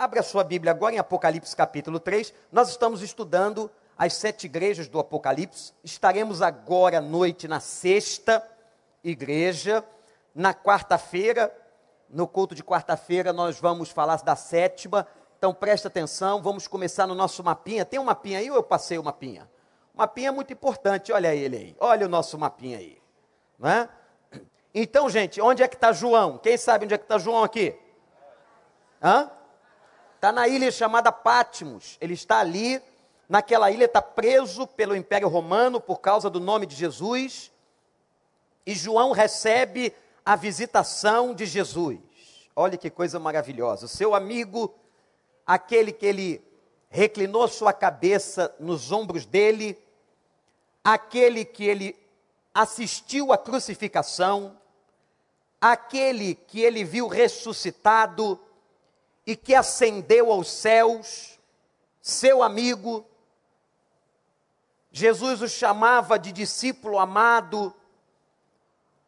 Abra sua Bíblia agora em Apocalipse capítulo 3. Nós estamos estudando as sete igrejas do Apocalipse. Estaremos agora à noite na sexta igreja. Na quarta-feira, no culto de quarta-feira, nós vamos falar da sétima. Então presta atenção, vamos começar no nosso mapinha. Tem um mapinha aí ou eu passei o mapinha? O mapinha é muito importante, olha ele aí. Olha o nosso mapinha aí. Não é? Então, gente, onde é que está João? Quem sabe onde é que está João aqui? Hã? Está na ilha chamada Patmos. Ele está ali, naquela ilha, está preso pelo Império Romano por causa do nome de Jesus. E João recebe a visitação de Jesus. Olha que coisa maravilhosa. O seu amigo, aquele que ele reclinou sua cabeça nos ombros dele, aquele que ele assistiu à crucificação, aquele que ele viu ressuscitado, e que ascendeu aos céus, seu amigo. Jesus o chamava de discípulo amado.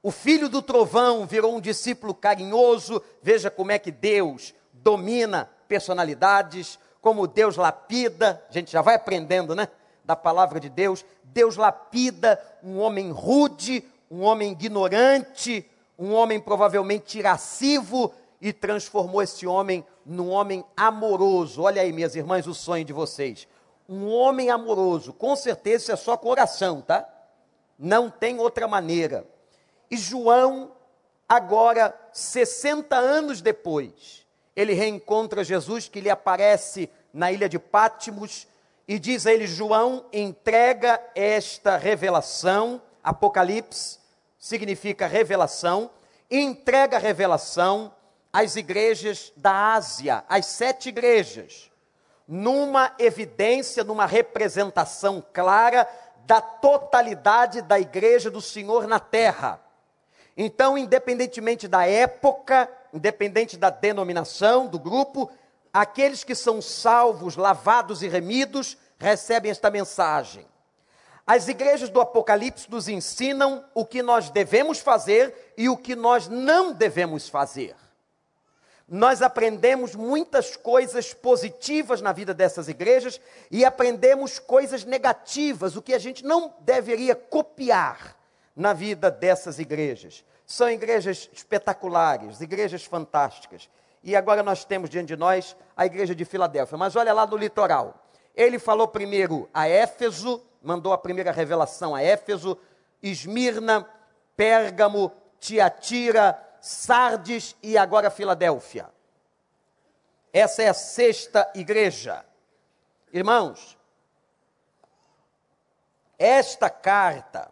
O filho do trovão virou um discípulo carinhoso. Veja como é que Deus domina personalidades, como Deus lapida. A gente já vai aprendendo, né? Da palavra de Deus. Deus lapida um homem rude, um homem ignorante, um homem provavelmente irascivo e transformou esse homem num homem amoroso. Olha aí, minhas irmãs, o sonho de vocês. Um homem amoroso, com certeza isso é só coração, tá? Não tem outra maneira. E João, agora, 60 anos depois, ele reencontra Jesus que lhe aparece na ilha de Pátimos e diz a ele: João, entrega esta revelação, Apocalipse significa revelação, entrega a revelação as igrejas da Ásia, as sete igrejas, numa evidência, numa representação clara da totalidade da igreja do Senhor na terra. Então, independentemente da época, independente da denominação, do grupo, aqueles que são salvos, lavados e remidos, recebem esta mensagem. As igrejas do Apocalipse nos ensinam o que nós devemos fazer e o que nós não devemos fazer nós aprendemos muitas coisas positivas na vida dessas igrejas e aprendemos coisas negativas, o que a gente não deveria copiar na vida dessas igrejas. São igrejas espetaculares, igrejas fantásticas. E agora nós temos diante de nós a igreja de Filadélfia. Mas olha lá no litoral. Ele falou primeiro a Éfeso, mandou a primeira revelação a Éfeso, Esmirna, Pérgamo, Tiatira, Sardes e agora Filadélfia. Essa é a sexta igreja. Irmãos, esta carta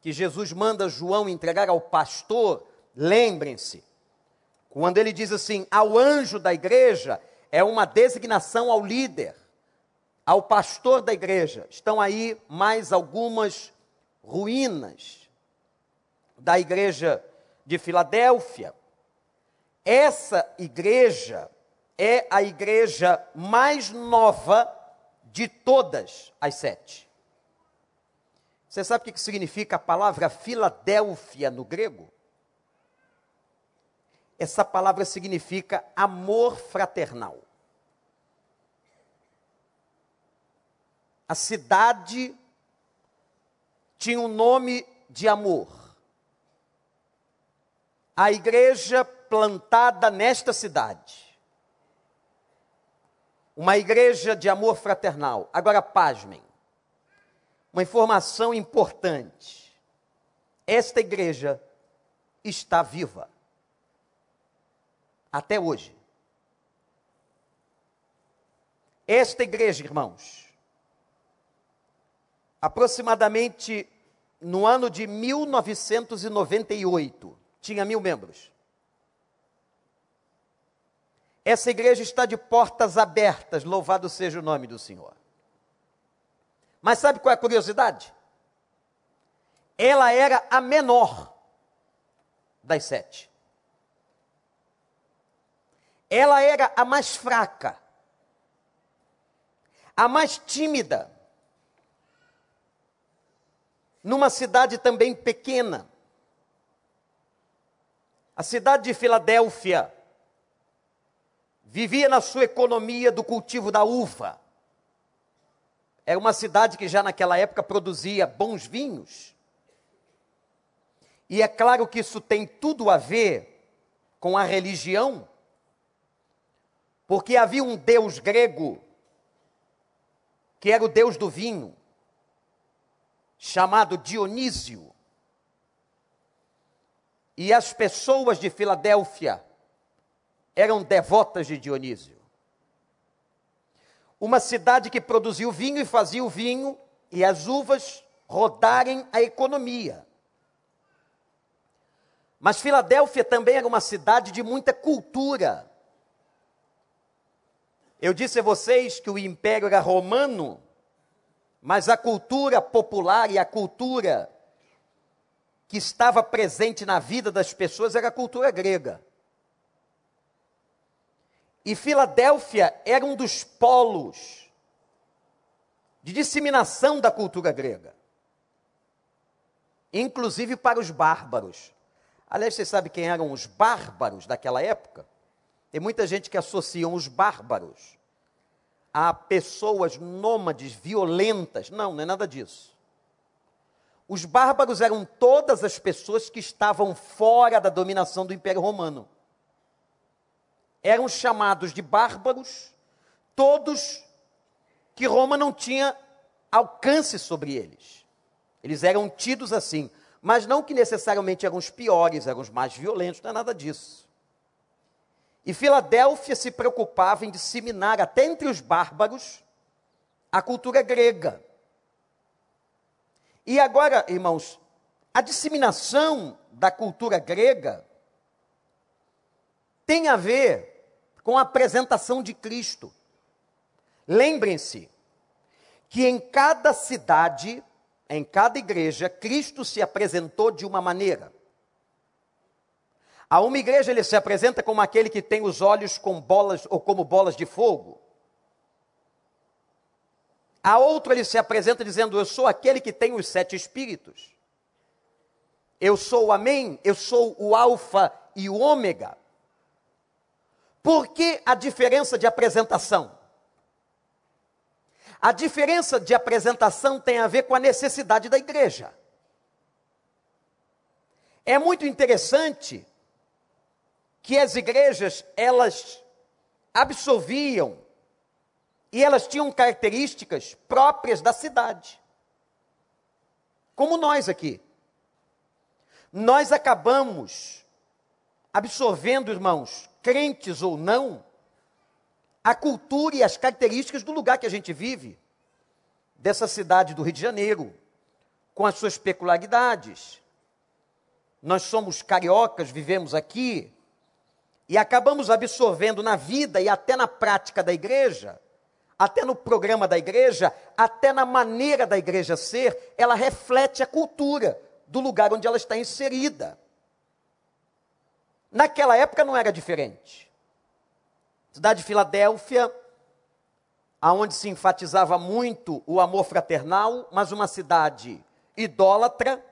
que Jesus manda João entregar ao pastor, lembrem-se, quando ele diz assim, ao anjo da igreja, é uma designação ao líder, ao pastor da igreja. Estão aí mais algumas ruínas da igreja de Filadélfia. Essa igreja é a igreja mais nova de todas as sete. Você sabe o que significa a palavra Filadélfia no grego? Essa palavra significa amor fraternal. A cidade tinha um nome de amor a igreja plantada nesta cidade. Uma igreja de amor fraternal. Agora, pasmem. Uma informação importante. Esta igreja está viva. Até hoje. Esta igreja, irmãos, aproximadamente no ano de 1998, tinha mil membros. Essa igreja está de portas abertas, louvado seja o nome do Senhor. Mas sabe qual é a curiosidade? Ela era a menor das sete. Ela era a mais fraca, a mais tímida, numa cidade também pequena. A cidade de Filadélfia vivia na sua economia do cultivo da uva. Era uma cidade que já naquela época produzia bons vinhos. E é claro que isso tem tudo a ver com a religião, porque havia um deus grego, que era o deus do vinho, chamado Dionísio. E as pessoas de Filadélfia eram devotas de Dionísio. Uma cidade que produziu vinho e fazia o vinho e as uvas rodarem a economia. Mas Filadélfia também era uma cidade de muita cultura. Eu disse a vocês que o império era romano, mas a cultura popular e a cultura que estava presente na vida das pessoas era a cultura grega. E Filadélfia era um dos polos de disseminação da cultura grega, inclusive para os bárbaros. Aliás, você sabe quem eram os bárbaros daquela época? Tem muita gente que associa os bárbaros a pessoas nômades, violentas. Não, não é nada disso. Os bárbaros eram todas as pessoas que estavam fora da dominação do Império Romano eram chamados de bárbaros, todos que Roma não tinha alcance sobre eles. Eles eram tidos assim, mas não que necessariamente eram os piores, eram os mais violentos, não é nada disso. E Filadélfia se preocupava em disseminar até entre os bárbaros a cultura grega. E agora, irmãos, a disseminação da cultura grega tem a ver com a apresentação de Cristo. Lembrem-se que em cada cidade, em cada igreja, Cristo se apresentou de uma maneira. A uma igreja ele se apresenta como aquele que tem os olhos com bolas ou como bolas de fogo. A outro ele se apresenta dizendo: Eu sou aquele que tem os sete espíritos. Eu sou o Amém, eu sou o Alfa e o Ômega. Por que a diferença de apresentação? A diferença de apresentação tem a ver com a necessidade da igreja. É muito interessante que as igrejas, elas absorviam e elas tinham características próprias da cidade. Como nós aqui. Nós acabamos absorvendo, irmãos, crentes ou não, a cultura e as características do lugar que a gente vive, dessa cidade do Rio de Janeiro, com as suas peculiaridades. Nós somos cariocas, vivemos aqui, e acabamos absorvendo na vida e até na prática da igreja, até no programa da igreja, até na maneira da igreja ser, ela reflete a cultura do lugar onde ela está inserida. Naquela época não era diferente. Cidade de Filadélfia, aonde se enfatizava muito o amor fraternal, mas uma cidade idólatra,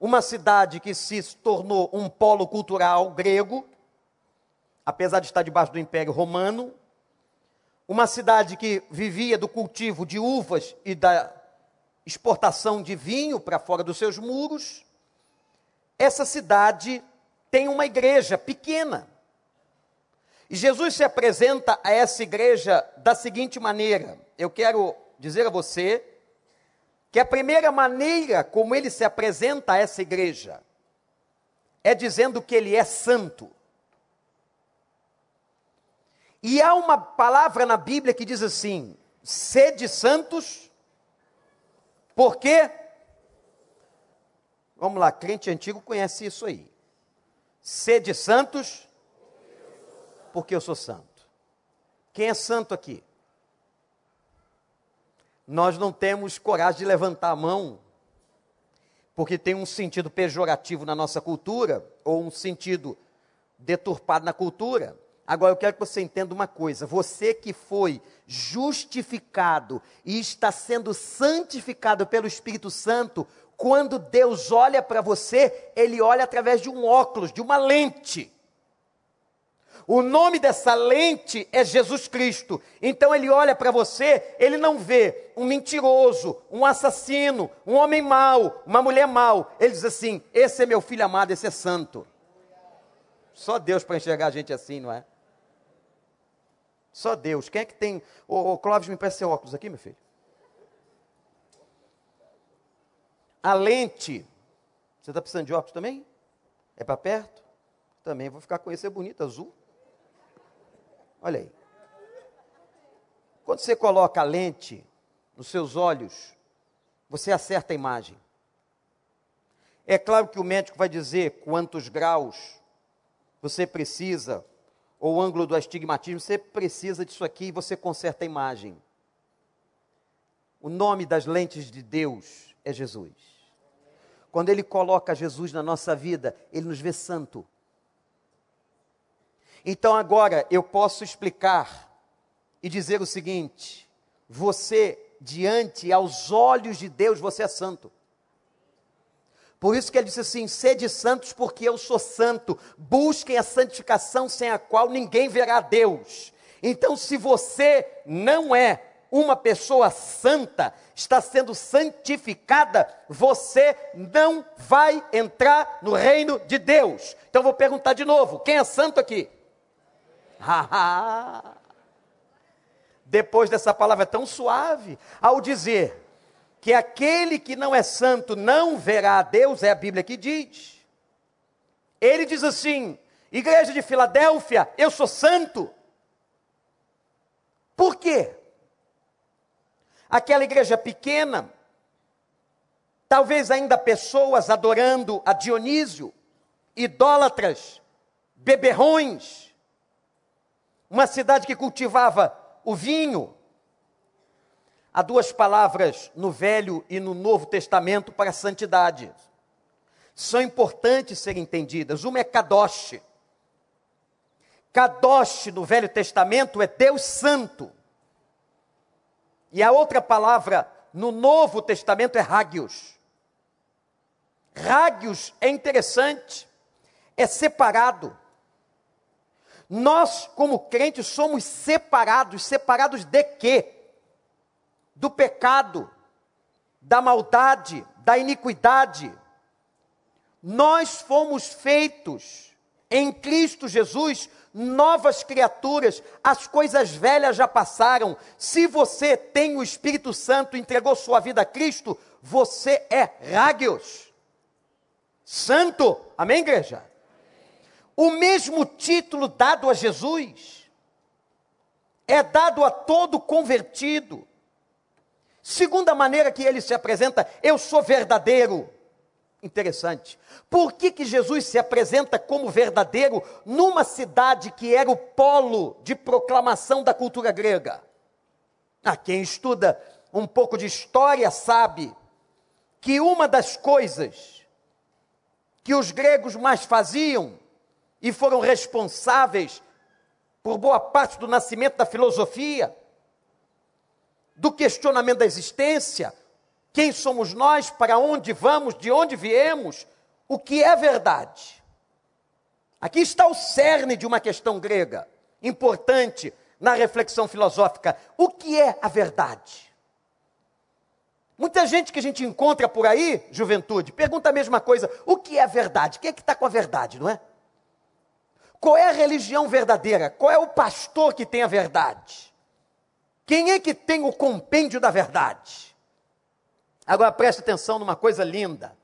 uma cidade que se tornou um polo cultural grego, apesar de estar debaixo do Império Romano, uma cidade que vivia do cultivo de uvas e da exportação de vinho para fora dos seus muros. Essa cidade tem uma igreja pequena. E Jesus se apresenta a essa igreja da seguinte maneira: eu quero dizer a você que a primeira maneira como ele se apresenta a essa igreja é dizendo que ele é santo. E há uma palavra na Bíblia que diz assim: sede santos, porque. Vamos lá, crente antigo conhece isso aí. Sede santos, porque eu sou santo. Quem é santo aqui? Nós não temos coragem de levantar a mão, porque tem um sentido pejorativo na nossa cultura, ou um sentido deturpado na cultura. Agora eu quero que você entenda uma coisa: você que foi justificado e está sendo santificado pelo Espírito Santo, quando Deus olha para você, Ele olha através de um óculos, de uma lente. O nome dessa lente é Jesus Cristo. Então ele olha para você, ele não vê um mentiroso, um assassino, um homem mau, uma mulher mau. Ele diz assim: esse é meu filho amado, esse é santo. Só Deus para enxergar a gente assim, não é? Só Deus. Quem é que tem. Ô, ô Clóvis, me presta seu óculos aqui, meu filho. A lente. Você está precisando de óculos também? É para perto? Também vou ficar com esse é bonito, azul. Olha aí. Quando você coloca a lente nos seus olhos, você acerta a imagem. É claro que o médico vai dizer quantos graus você precisa ou o ângulo do astigmatismo, você precisa disso aqui e você conserta a imagem. O nome das lentes de Deus é Jesus. Quando Ele coloca Jesus na nossa vida, Ele nos vê santo. Então agora eu posso explicar e dizer o seguinte: você, diante aos olhos de Deus, você é santo. Por isso que ele disse assim: sede santos, porque eu sou santo. Busquem a santificação sem a qual ninguém verá Deus. Então, se você não é uma pessoa santa, está sendo santificada, você não vai entrar no reino de Deus. Então, vou perguntar de novo: quem é santo aqui? Depois dessa palavra tão suave, ao dizer que aquele que não é santo não verá a Deus, é a Bíblia que diz. Ele diz assim: Igreja de Filadélfia, eu sou santo. Por quê? Aquela igreja pequena, talvez ainda pessoas adorando a Dionísio, idólatras, beberrões, uma cidade que cultivava o vinho, Há duas palavras no Velho e no Novo Testamento para santidade. São importantes serem entendidas. Uma é Kadosh. Kadosh no Velho Testamento é Deus Santo. E a outra palavra no Novo Testamento é Hagios. Hagios é interessante, é separado. Nós, como crentes, somos separados. Separados de quê? Do pecado, da maldade, da iniquidade. Nós fomos feitos em Cristo Jesus novas criaturas, as coisas velhas já passaram. Se você tem o Espírito Santo, entregou sua vida a Cristo, você é Rágios, santo. Amém, igreja? O mesmo título dado a Jesus é dado a todo convertido. Segunda maneira que ele se apresenta, eu sou verdadeiro. Interessante. Por que, que Jesus se apresenta como verdadeiro numa cidade que era o polo de proclamação da cultura grega? A ah, quem estuda um pouco de história sabe que uma das coisas que os gregos mais faziam e foram responsáveis por boa parte do nascimento da filosofia do questionamento da existência, quem somos nós, para onde vamos, de onde viemos, o que é verdade. Aqui está o cerne de uma questão grega, importante na reflexão filosófica: o que é a verdade? Muita gente que a gente encontra por aí, juventude, pergunta a mesma coisa: o que é a verdade? Quem é que está com a verdade, não é? Qual é a religião verdadeira? Qual é o pastor que tem a verdade? Quem é que tem o compêndio da verdade? Agora preste atenção numa coisa linda.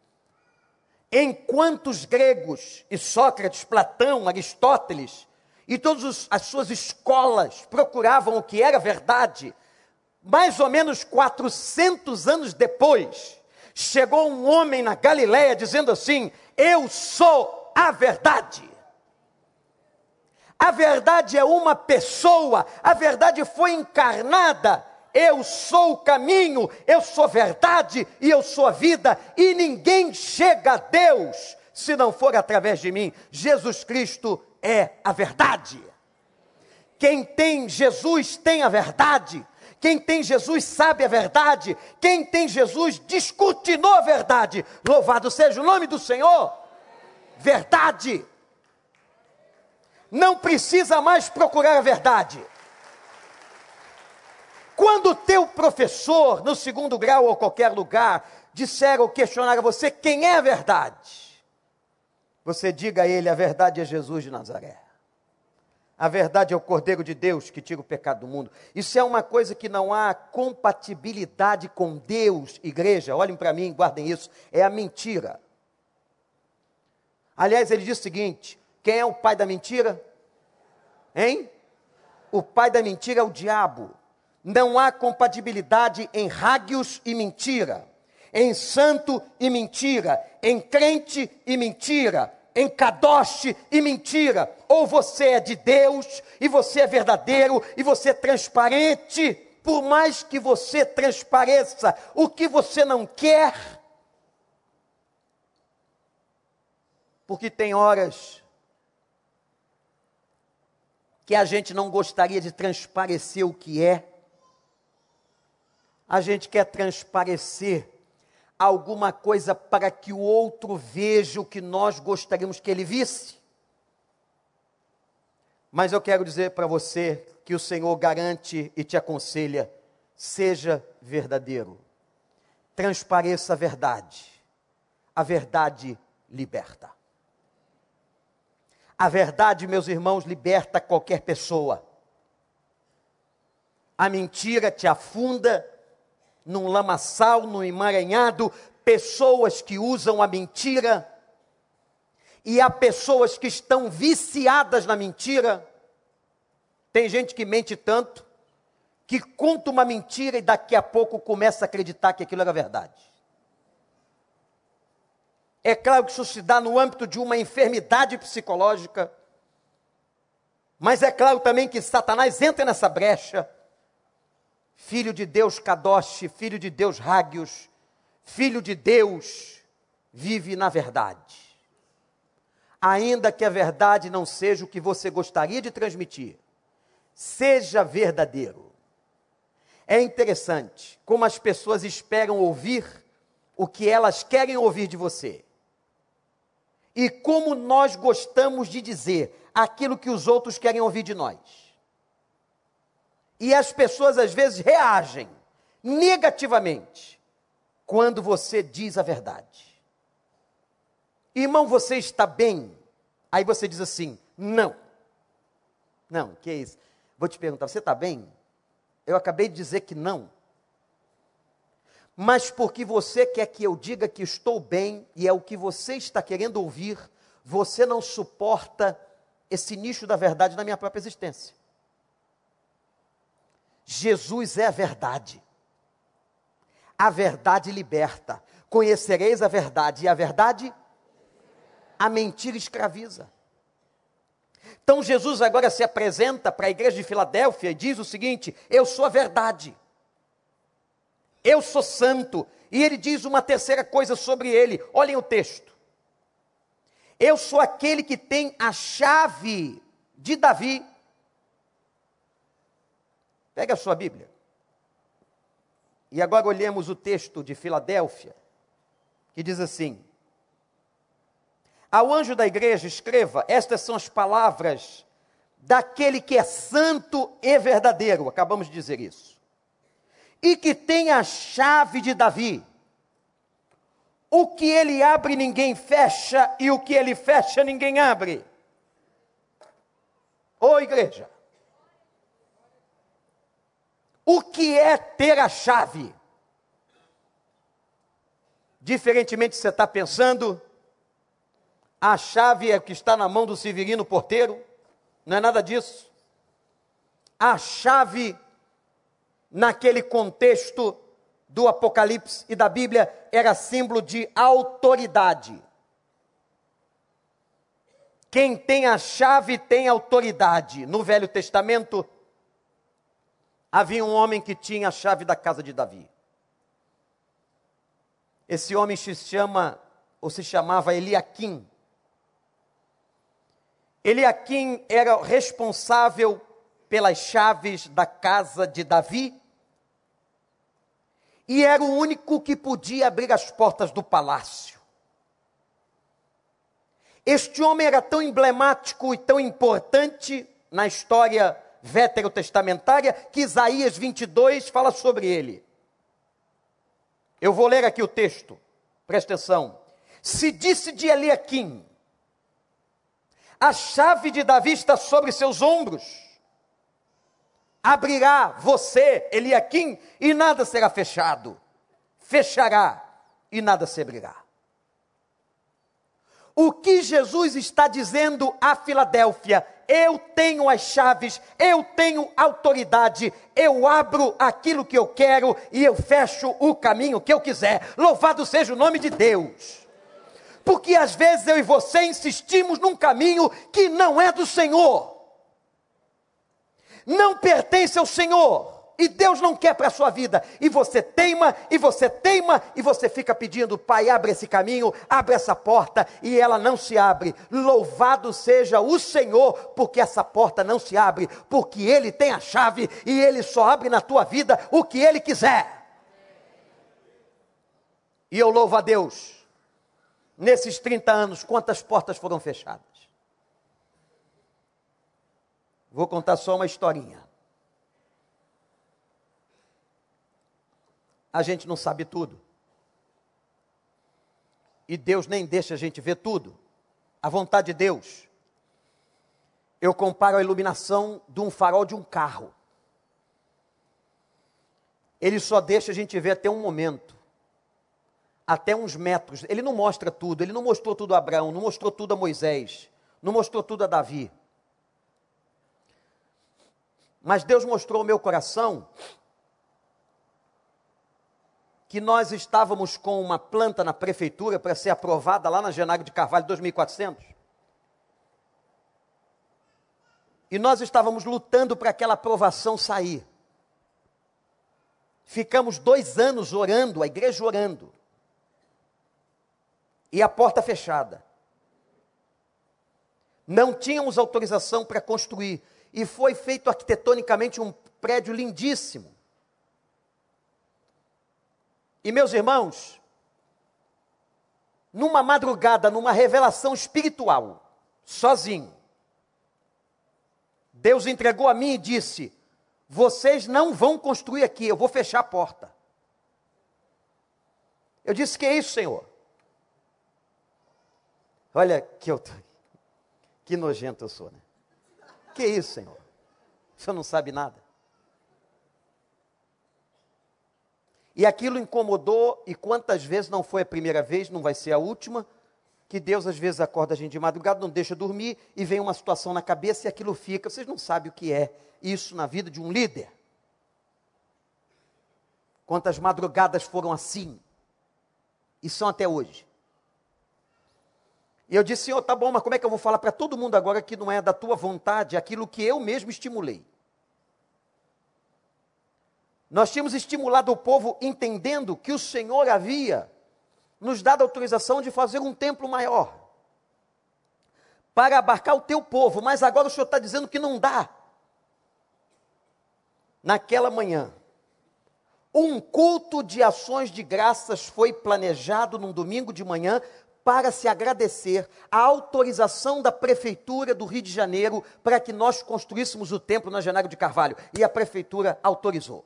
Enquanto os gregos e Sócrates, Platão, Aristóteles e todas as suas escolas procuravam o que era verdade, mais ou menos 400 anos depois, chegou um homem na Galiléia dizendo assim: Eu sou a verdade. A verdade é uma pessoa, a verdade foi encarnada. Eu sou o caminho, eu sou verdade e eu sou a vida, e ninguém chega a Deus se não for através de mim. Jesus Cristo é a verdade. Quem tem Jesus tem a verdade. Quem tem Jesus sabe a verdade. Quem tem Jesus descortinou a verdade. Louvado seja o nome do Senhor. Verdade. Não precisa mais procurar a verdade. Quando o teu professor, no segundo grau ou qualquer lugar, disser ou questionar a você quem é a verdade, você diga a ele: a verdade é Jesus de Nazaré. A verdade é o Cordeiro de Deus que tira o pecado do mundo. Isso é uma coisa que não há compatibilidade com Deus, igreja. Olhem para mim, guardem isso. É a mentira. Aliás, ele diz o seguinte: quem é o pai da mentira? Hein? O pai da mentira é o diabo. Não há compatibilidade em rágios e mentira, em santo e mentira, em crente e mentira, em kadosh e mentira. Ou você é de Deus, e você é verdadeiro, e você é transparente. Por mais que você transpareça o que você não quer, porque tem horas que a gente não gostaria de transparecer o que é, a gente quer transparecer alguma coisa para que o outro veja o que nós gostaríamos que ele visse. Mas eu quero dizer para você que o Senhor garante e te aconselha: seja verdadeiro, transpareça a verdade, a verdade liberta. A verdade, meus irmãos, liberta qualquer pessoa. A mentira te afunda num lamaçal, num emaranhado, pessoas que usam a mentira, e há pessoas que estão viciadas na mentira. Tem gente que mente tanto, que conta uma mentira e daqui a pouco começa a acreditar que aquilo era verdade. É claro que isso se dá no âmbito de uma enfermidade psicológica, mas é claro também que Satanás entra nessa brecha filho de Deus Kadosh, filho de Deus Hagios, filho de Deus, vive na verdade. Ainda que a verdade não seja o que você gostaria de transmitir, seja verdadeiro. É interessante como as pessoas esperam ouvir o que elas querem ouvir de você. E como nós gostamos de dizer aquilo que os outros querem ouvir de nós. E as pessoas às vezes reagem negativamente quando você diz a verdade. Irmão, você está bem? Aí você diz assim: não. Não, que é isso? Vou te perguntar, você está bem? Eu acabei de dizer que não. Mas porque você quer que eu diga que estou bem e é o que você está querendo ouvir, você não suporta esse nicho da verdade na minha própria existência. Jesus é a verdade. A verdade liberta. Conhecereis a verdade, e a verdade, a mentira escraviza. Então Jesus agora se apresenta para a igreja de Filadélfia e diz o seguinte: Eu sou a verdade. Eu sou santo. E ele diz uma terceira coisa sobre ele. Olhem o texto. Eu sou aquele que tem a chave de Davi. Pega a sua Bíblia. E agora olhemos o texto de Filadélfia, que diz assim: Ao anjo da igreja escreva: Estas são as palavras daquele que é santo e verdadeiro. Acabamos de dizer isso. E que tem a chave de Davi. O que ele abre, ninguém fecha, e o que ele fecha, ninguém abre. Ô igreja, o que é ter a chave? Diferentemente você está pensando, a chave é que está na mão do Severino Porteiro, não é nada disso. A chave, naquele contexto do Apocalipse e da Bíblia, era símbolo de autoridade. Quem tem a chave tem autoridade. No Velho Testamento, havia um homem que tinha a chave da casa de Davi. Esse homem se chama, ou se chamava Eliaquim. Eliaquim era responsável pelas chaves da casa de Davi e era o único que podia abrir as portas do palácio. Este homem era tão emblemático e tão importante na história veterotestamentária que Isaías 22 fala sobre ele. Eu vou ler aqui o texto, presta atenção. Se disse de Eliaquim, a chave de Davi está sobre seus ombros. Abrirá você, Eliaquim, e nada será fechado. Fechará e nada se abrirá. O que Jesus está dizendo a Filadélfia? Eu tenho as chaves, eu tenho autoridade, eu abro aquilo que eu quero e eu fecho o caminho que eu quiser. Louvado seja o nome de Deus. Porque às vezes eu e você insistimos num caminho que não é do Senhor, não pertence ao Senhor e Deus não quer para a sua vida, e você teima, e você teima, e você fica pedindo, Pai, abre esse caminho, abre essa porta, e ela não se abre. Louvado seja o Senhor, porque essa porta não se abre, porque Ele tem a chave, e Ele só abre na tua vida o que Ele quiser. E eu louvo a Deus, nesses 30 anos, quantas portas foram fechadas. Vou contar só uma historinha. a gente não sabe tudo. E Deus nem deixa a gente ver tudo. A vontade de Deus. Eu comparo a iluminação de um farol de um carro. Ele só deixa a gente ver até um momento. Até uns metros. Ele não mostra tudo. Ele não mostrou tudo a Abraão, não mostrou tudo a Moisés, não mostrou tudo a Davi. Mas Deus mostrou ao meu coração que nós estávamos com uma planta na prefeitura para ser aprovada lá na Genário de Carvalho 2400. E nós estávamos lutando para aquela aprovação sair. Ficamos dois anos orando, a igreja orando. E a porta fechada. Não tínhamos autorização para construir. E foi feito arquitetonicamente um prédio lindíssimo. E meus irmãos, numa madrugada, numa revelação espiritual, sozinho, Deus entregou a mim e disse: Vocês não vão construir aqui, eu vou fechar a porta. Eu disse: Que é isso, Senhor? Olha que eu que nojento eu sou, né? Que isso, Senhor? O senhor não sabe nada. E aquilo incomodou, e quantas vezes não foi a primeira vez, não vai ser a última, que Deus às vezes acorda a gente de madrugada, não deixa dormir, e vem uma situação na cabeça e aquilo fica. Vocês não sabem o que é isso na vida de um líder. Quantas madrugadas foram assim, e são até hoje. E eu disse, Senhor, tá bom, mas como é que eu vou falar para todo mundo agora que não é da tua vontade aquilo que eu mesmo estimulei? Nós tínhamos estimulado o povo entendendo que o Senhor havia nos dado autorização de fazer um templo maior para abarcar o teu povo, mas agora o Senhor está dizendo que não dá. Naquela manhã, um culto de ações de graças foi planejado num domingo de manhã para se agradecer a autorização da prefeitura do Rio de Janeiro para que nós construíssemos o templo na Janeiro de Carvalho. E a prefeitura autorizou.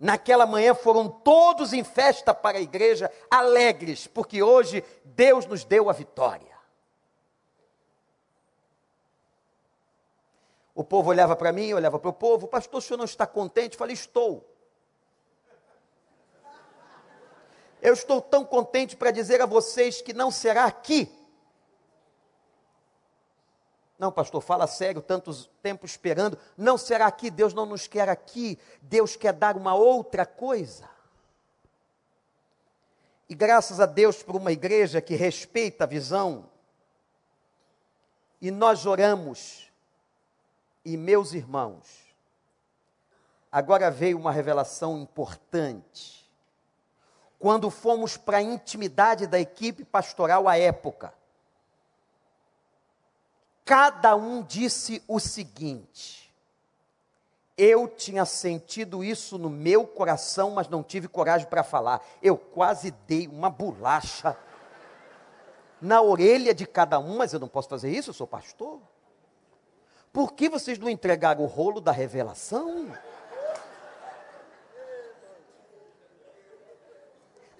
Naquela manhã foram todos em festa para a igreja, alegres, porque hoje Deus nos deu a vitória. O povo olhava para mim, olhava para o povo, pastor, o senhor não está contente? Eu falei, estou. Eu estou tão contente para dizer a vocês que não será aqui não, pastor, fala sério, tantos tempo esperando. Não será aqui, Deus não nos quer aqui. Deus quer dar uma outra coisa. E graças a Deus por uma igreja que respeita a visão. E nós oramos. E meus irmãos, agora veio uma revelação importante. Quando fomos para a intimidade da equipe pastoral à época, cada um disse o seguinte: eu tinha sentido isso no meu coração, mas não tive coragem para falar. Eu quase dei uma bolacha. na orelha de cada um, mas eu não posso fazer isso, eu sou pastor. Por que vocês não entregaram o rolo da revelação?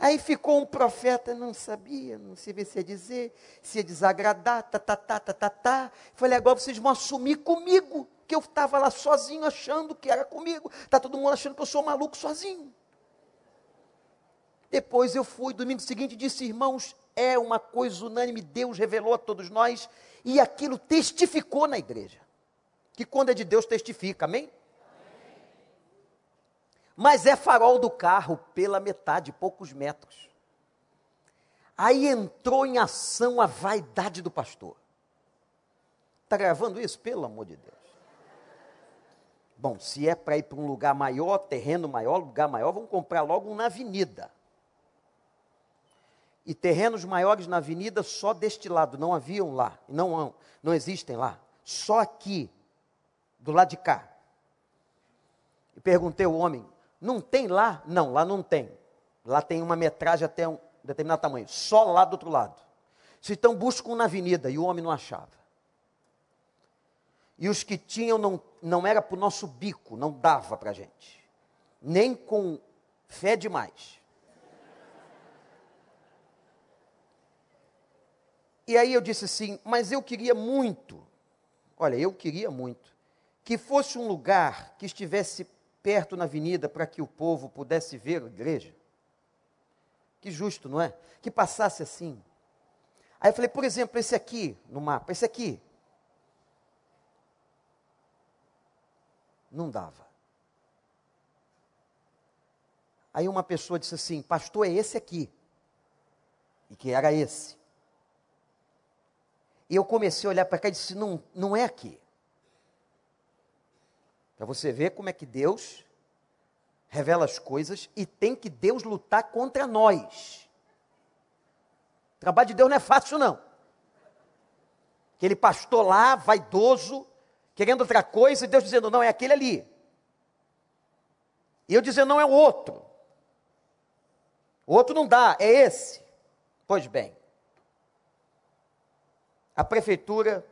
Aí ficou um profeta, não sabia, não sabia se ia dizer, se ia desagradar, tá, tá, tá, tá, tá, tá. Falei, agora vocês vão assumir comigo, que eu estava lá sozinho achando que era comigo. Está todo mundo achando que eu sou maluco sozinho. Depois eu fui, domingo seguinte, disse, irmãos, é uma coisa unânime, Deus revelou a todos nós, e aquilo testificou na igreja. Que quando é de Deus, testifica, amém? Mas é farol do carro pela metade, poucos metros. Aí entrou em ação a vaidade do pastor. Está gravando isso? Pelo amor de Deus. Bom, se é para ir para um lugar maior, terreno maior, lugar maior, vamos comprar logo um na avenida. E terrenos maiores na avenida só deste lado, não haviam lá, não, não existem lá. Só aqui, do lado de cá. E perguntei ao homem, não tem lá? Não, lá não tem. Lá tem uma metragem até um determinado tamanho. Só lá do outro lado. Se então buscam na avenida e o homem não achava. E os que tinham não, não era para o nosso bico, não dava para a gente. Nem com fé demais. E aí eu disse assim, mas eu queria muito, olha, eu queria muito, que fosse um lugar que estivesse perto na avenida para que o povo pudesse ver a igreja. Que justo, não é? Que passasse assim. Aí eu falei, por exemplo, esse aqui no mapa, esse aqui. Não dava. Aí uma pessoa disse assim: Pastor, é esse aqui. E que era esse. E eu comecei a olhar para cá e disse: Não, não é aqui. Para você ver como é que Deus revela as coisas e tem que Deus lutar contra nós. O trabalho de Deus não é fácil, não. Aquele pastor lá, vaidoso, querendo outra coisa, e Deus dizendo, não, é aquele ali. E eu dizendo, não, é o outro. O outro não dá, é esse. Pois bem, a prefeitura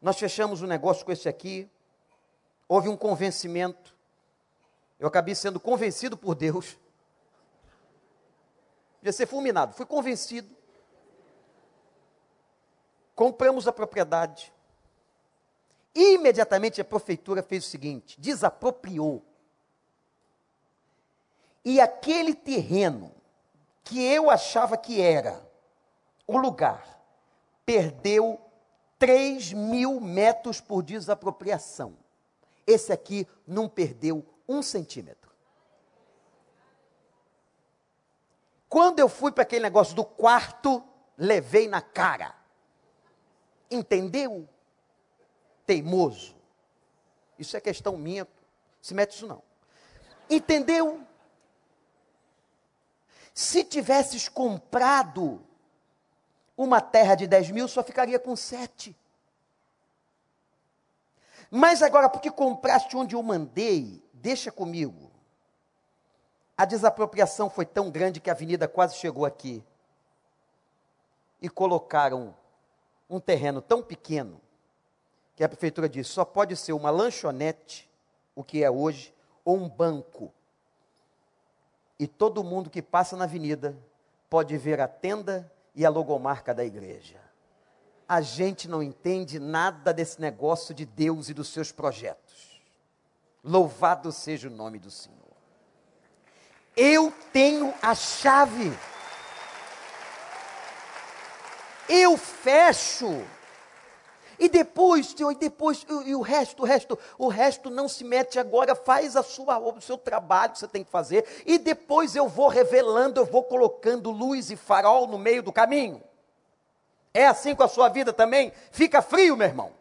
nós fechamos um negócio com esse aqui, houve um convencimento, eu acabei sendo convencido por Deus, de ser fulminado, fui convencido, compramos a propriedade, imediatamente a prefeitura fez o seguinte: desapropriou. E aquele terreno que eu achava que era o lugar, perdeu 3 mil metros por desapropriação. Esse aqui não perdeu um centímetro. Quando eu fui para aquele negócio do quarto, levei na cara. Entendeu? Teimoso. Isso é questão minha. Se mete isso não. Entendeu? Se tivesses comprado uma terra de 10 mil só ficaria com sete. Mas agora, porque compraste onde eu mandei, deixa comigo. A desapropriação foi tão grande que a avenida quase chegou aqui. E colocaram um terreno tão pequeno que a prefeitura disse: só pode ser uma lanchonete, o que é hoje, ou um banco. E todo mundo que passa na avenida pode ver a tenda e a logomarca da igreja. A gente não entende nada desse negócio de Deus e dos seus projetos. Louvado seja o nome do Senhor. Eu tenho a chave. Eu fecho e depois, e depois, e, o resto, o resto, o resto não se mete agora, faz a sua o seu trabalho que você tem que fazer, e depois eu vou revelando, eu vou colocando luz e farol no meio do caminho. É assim com a sua vida também? Fica frio, meu irmão.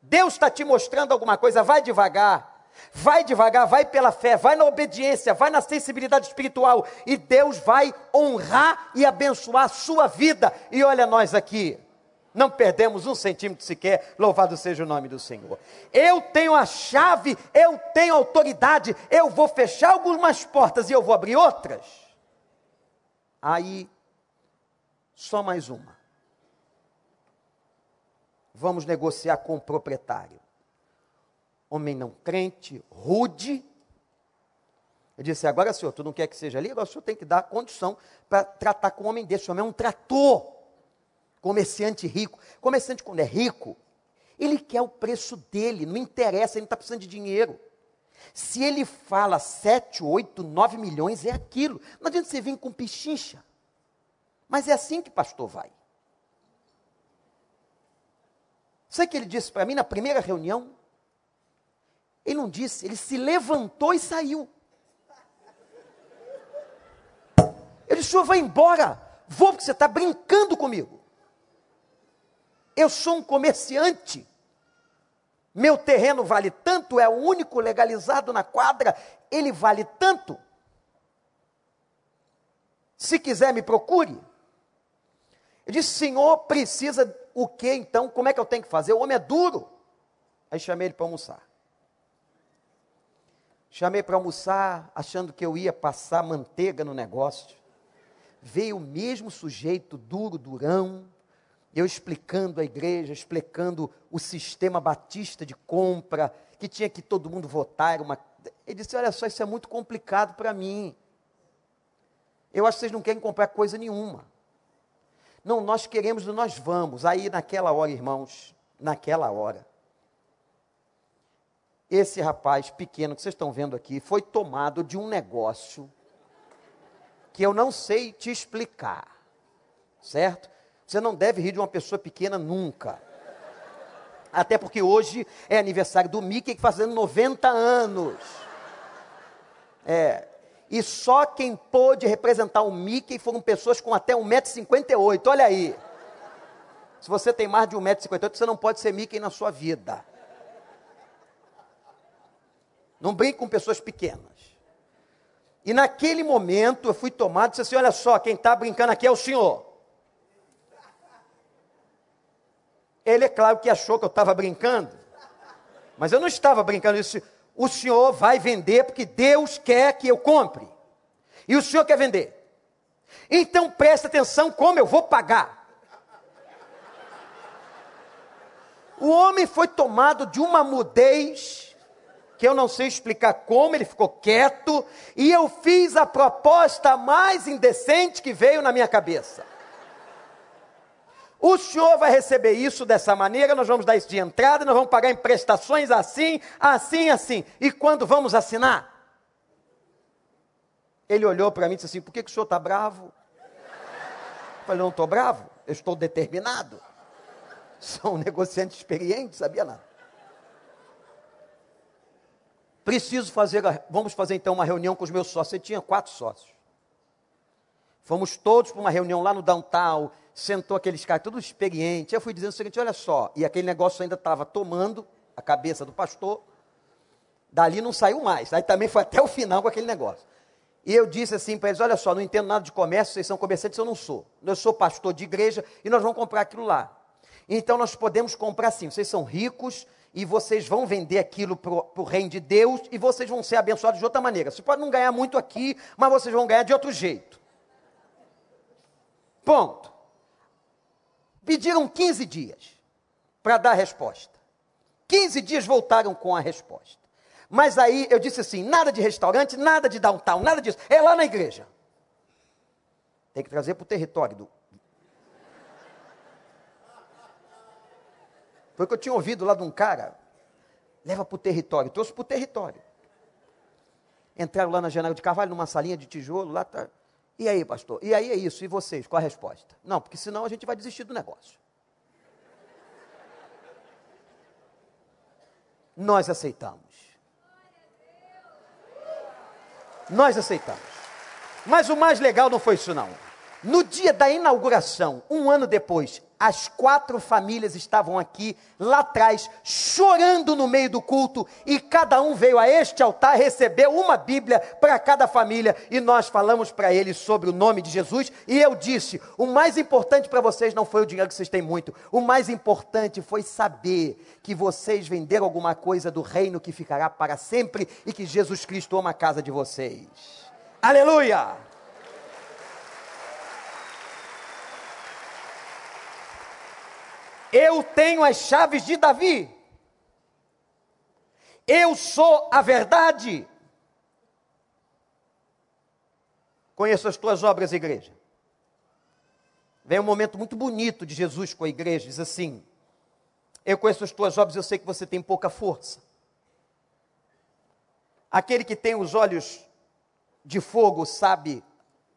Deus está te mostrando alguma coisa, vai devagar. Vai devagar, vai pela fé, vai na obediência, vai na sensibilidade espiritual, e Deus vai honrar e abençoar a sua vida. E olha nós aqui, não perdemos um centímetro sequer, louvado seja o nome do Senhor. Eu tenho a chave, eu tenho autoridade, eu vou fechar algumas portas e eu vou abrir outras. Aí Só mais uma. Vamos negociar com o proprietário. Homem não crente, rude. Eu disse: agora, senhor, tu não quer que seja ali? Agora o senhor tem que dar condição para tratar com um homem desse. O homem é um trator. Comerciante rico. Comerciante, quando é rico, ele quer o preço dele, não interessa, ele não está precisando de dinheiro. Se ele fala 7, 8, 9 milhões, é aquilo. Não adianta você vir com pichincha. Mas é assim que pastor vai. Sabe o que ele disse para mim na primeira reunião? Ele não disse, ele se levantou e saiu. Ele disse, senhor vai embora. Vou porque você está brincando comigo. Eu sou um comerciante. Meu terreno vale tanto, é o único legalizado na quadra, ele vale tanto. Se quiser, me procure. Eu disse, senhor, precisa o que então? Como é que eu tenho que fazer? O homem é duro. Aí chamei ele para almoçar. Chamei para almoçar, achando que eu ia passar manteiga no negócio. Veio o mesmo sujeito, duro, durão, eu explicando a igreja, explicando o sistema batista de compra, que tinha que todo mundo votar. Uma... Ele disse: Olha só, isso é muito complicado para mim. Eu acho que vocês não querem comprar coisa nenhuma. Não, nós queremos nós vamos. Aí, naquela hora, irmãos, naquela hora, esse rapaz pequeno que vocês estão vendo aqui foi tomado de um negócio que eu não sei te explicar, certo? Você não deve rir de uma pessoa pequena nunca. Até porque hoje é aniversário do Mickey, fazendo 90 anos. É. E só quem pôde representar o Mickey foram pessoas com até 1,58m. Olha aí. Se você tem mais de 1,58m, você não pode ser Mickey na sua vida. Não brinque com pessoas pequenas. E naquele momento eu fui tomado e disse assim: olha só, quem está brincando aqui é o senhor. Ele é claro que achou que eu estava brincando, mas eu não estava brincando. Eu disse: o senhor vai vender porque Deus quer que eu compre. E o senhor quer vender. Então preste atenção como eu vou pagar. O homem foi tomado de uma mudez que eu não sei explicar como, ele ficou quieto, e eu fiz a proposta mais indecente que veio na minha cabeça. O senhor vai receber isso dessa maneira, nós vamos dar isso de entrada, nós vamos pagar em prestações assim, assim, assim. E quando vamos assinar? Ele olhou para mim e disse assim: Por que, que o senhor está bravo? Eu falei: Não estou bravo, eu estou determinado. Sou um negociante experiente, sabia nada. Preciso fazer, vamos fazer então uma reunião com os meus sócios. Você tinha quatro sócios. Fomos todos para uma reunião lá no downtown, sentou aqueles caras, tudo experiente. Eu fui dizendo o seguinte: olha só, e aquele negócio ainda estava tomando a cabeça do pastor, dali não saiu mais. Aí também foi até o final com aquele negócio. E eu disse assim para eles: olha só, não entendo nada de comércio, vocês são comerciantes, eu não sou. Eu sou pastor de igreja e nós vamos comprar aquilo lá. Então nós podemos comprar sim, vocês são ricos e vocês vão vender aquilo para o reino de Deus e vocês vão ser abençoados de outra maneira. Você pode não ganhar muito aqui, mas vocês vão ganhar de outro jeito. Ponto. Pediram 15 dias para dar a resposta. 15 dias voltaram com a resposta. Mas aí eu disse assim: nada de restaurante, nada de downtown, nada disso. É lá na igreja. Tem que trazer para o território do. Foi o que eu tinha ouvido lá de um cara. Leva para o território. Trouxe para o território. Entraram lá na janela de Carvalho, numa salinha de tijolo, lá tá. E aí, pastor? E aí é isso. E vocês? Qual a resposta? Não, porque senão a gente vai desistir do negócio. Nós aceitamos. Nós aceitamos. Mas o mais legal não foi isso, não. No dia da inauguração, um ano depois, as quatro famílias estavam aqui, lá atrás, chorando no meio do culto, e cada um veio a este altar receber uma Bíblia para cada família, e nós falamos para eles sobre o nome de Jesus, e eu disse: o mais importante para vocês não foi o dinheiro que vocês têm muito, o mais importante foi saber que vocês venderam alguma coisa do reino que ficará para sempre e que Jesus Cristo ama a casa de vocês. Aleluia! Eu tenho as chaves de Davi. Eu sou a verdade. Conheço as tuas obras, igreja. Vem um momento muito bonito de Jesus com a igreja, diz assim: Eu conheço as tuas obras, eu sei que você tem pouca força. Aquele que tem os olhos de fogo sabe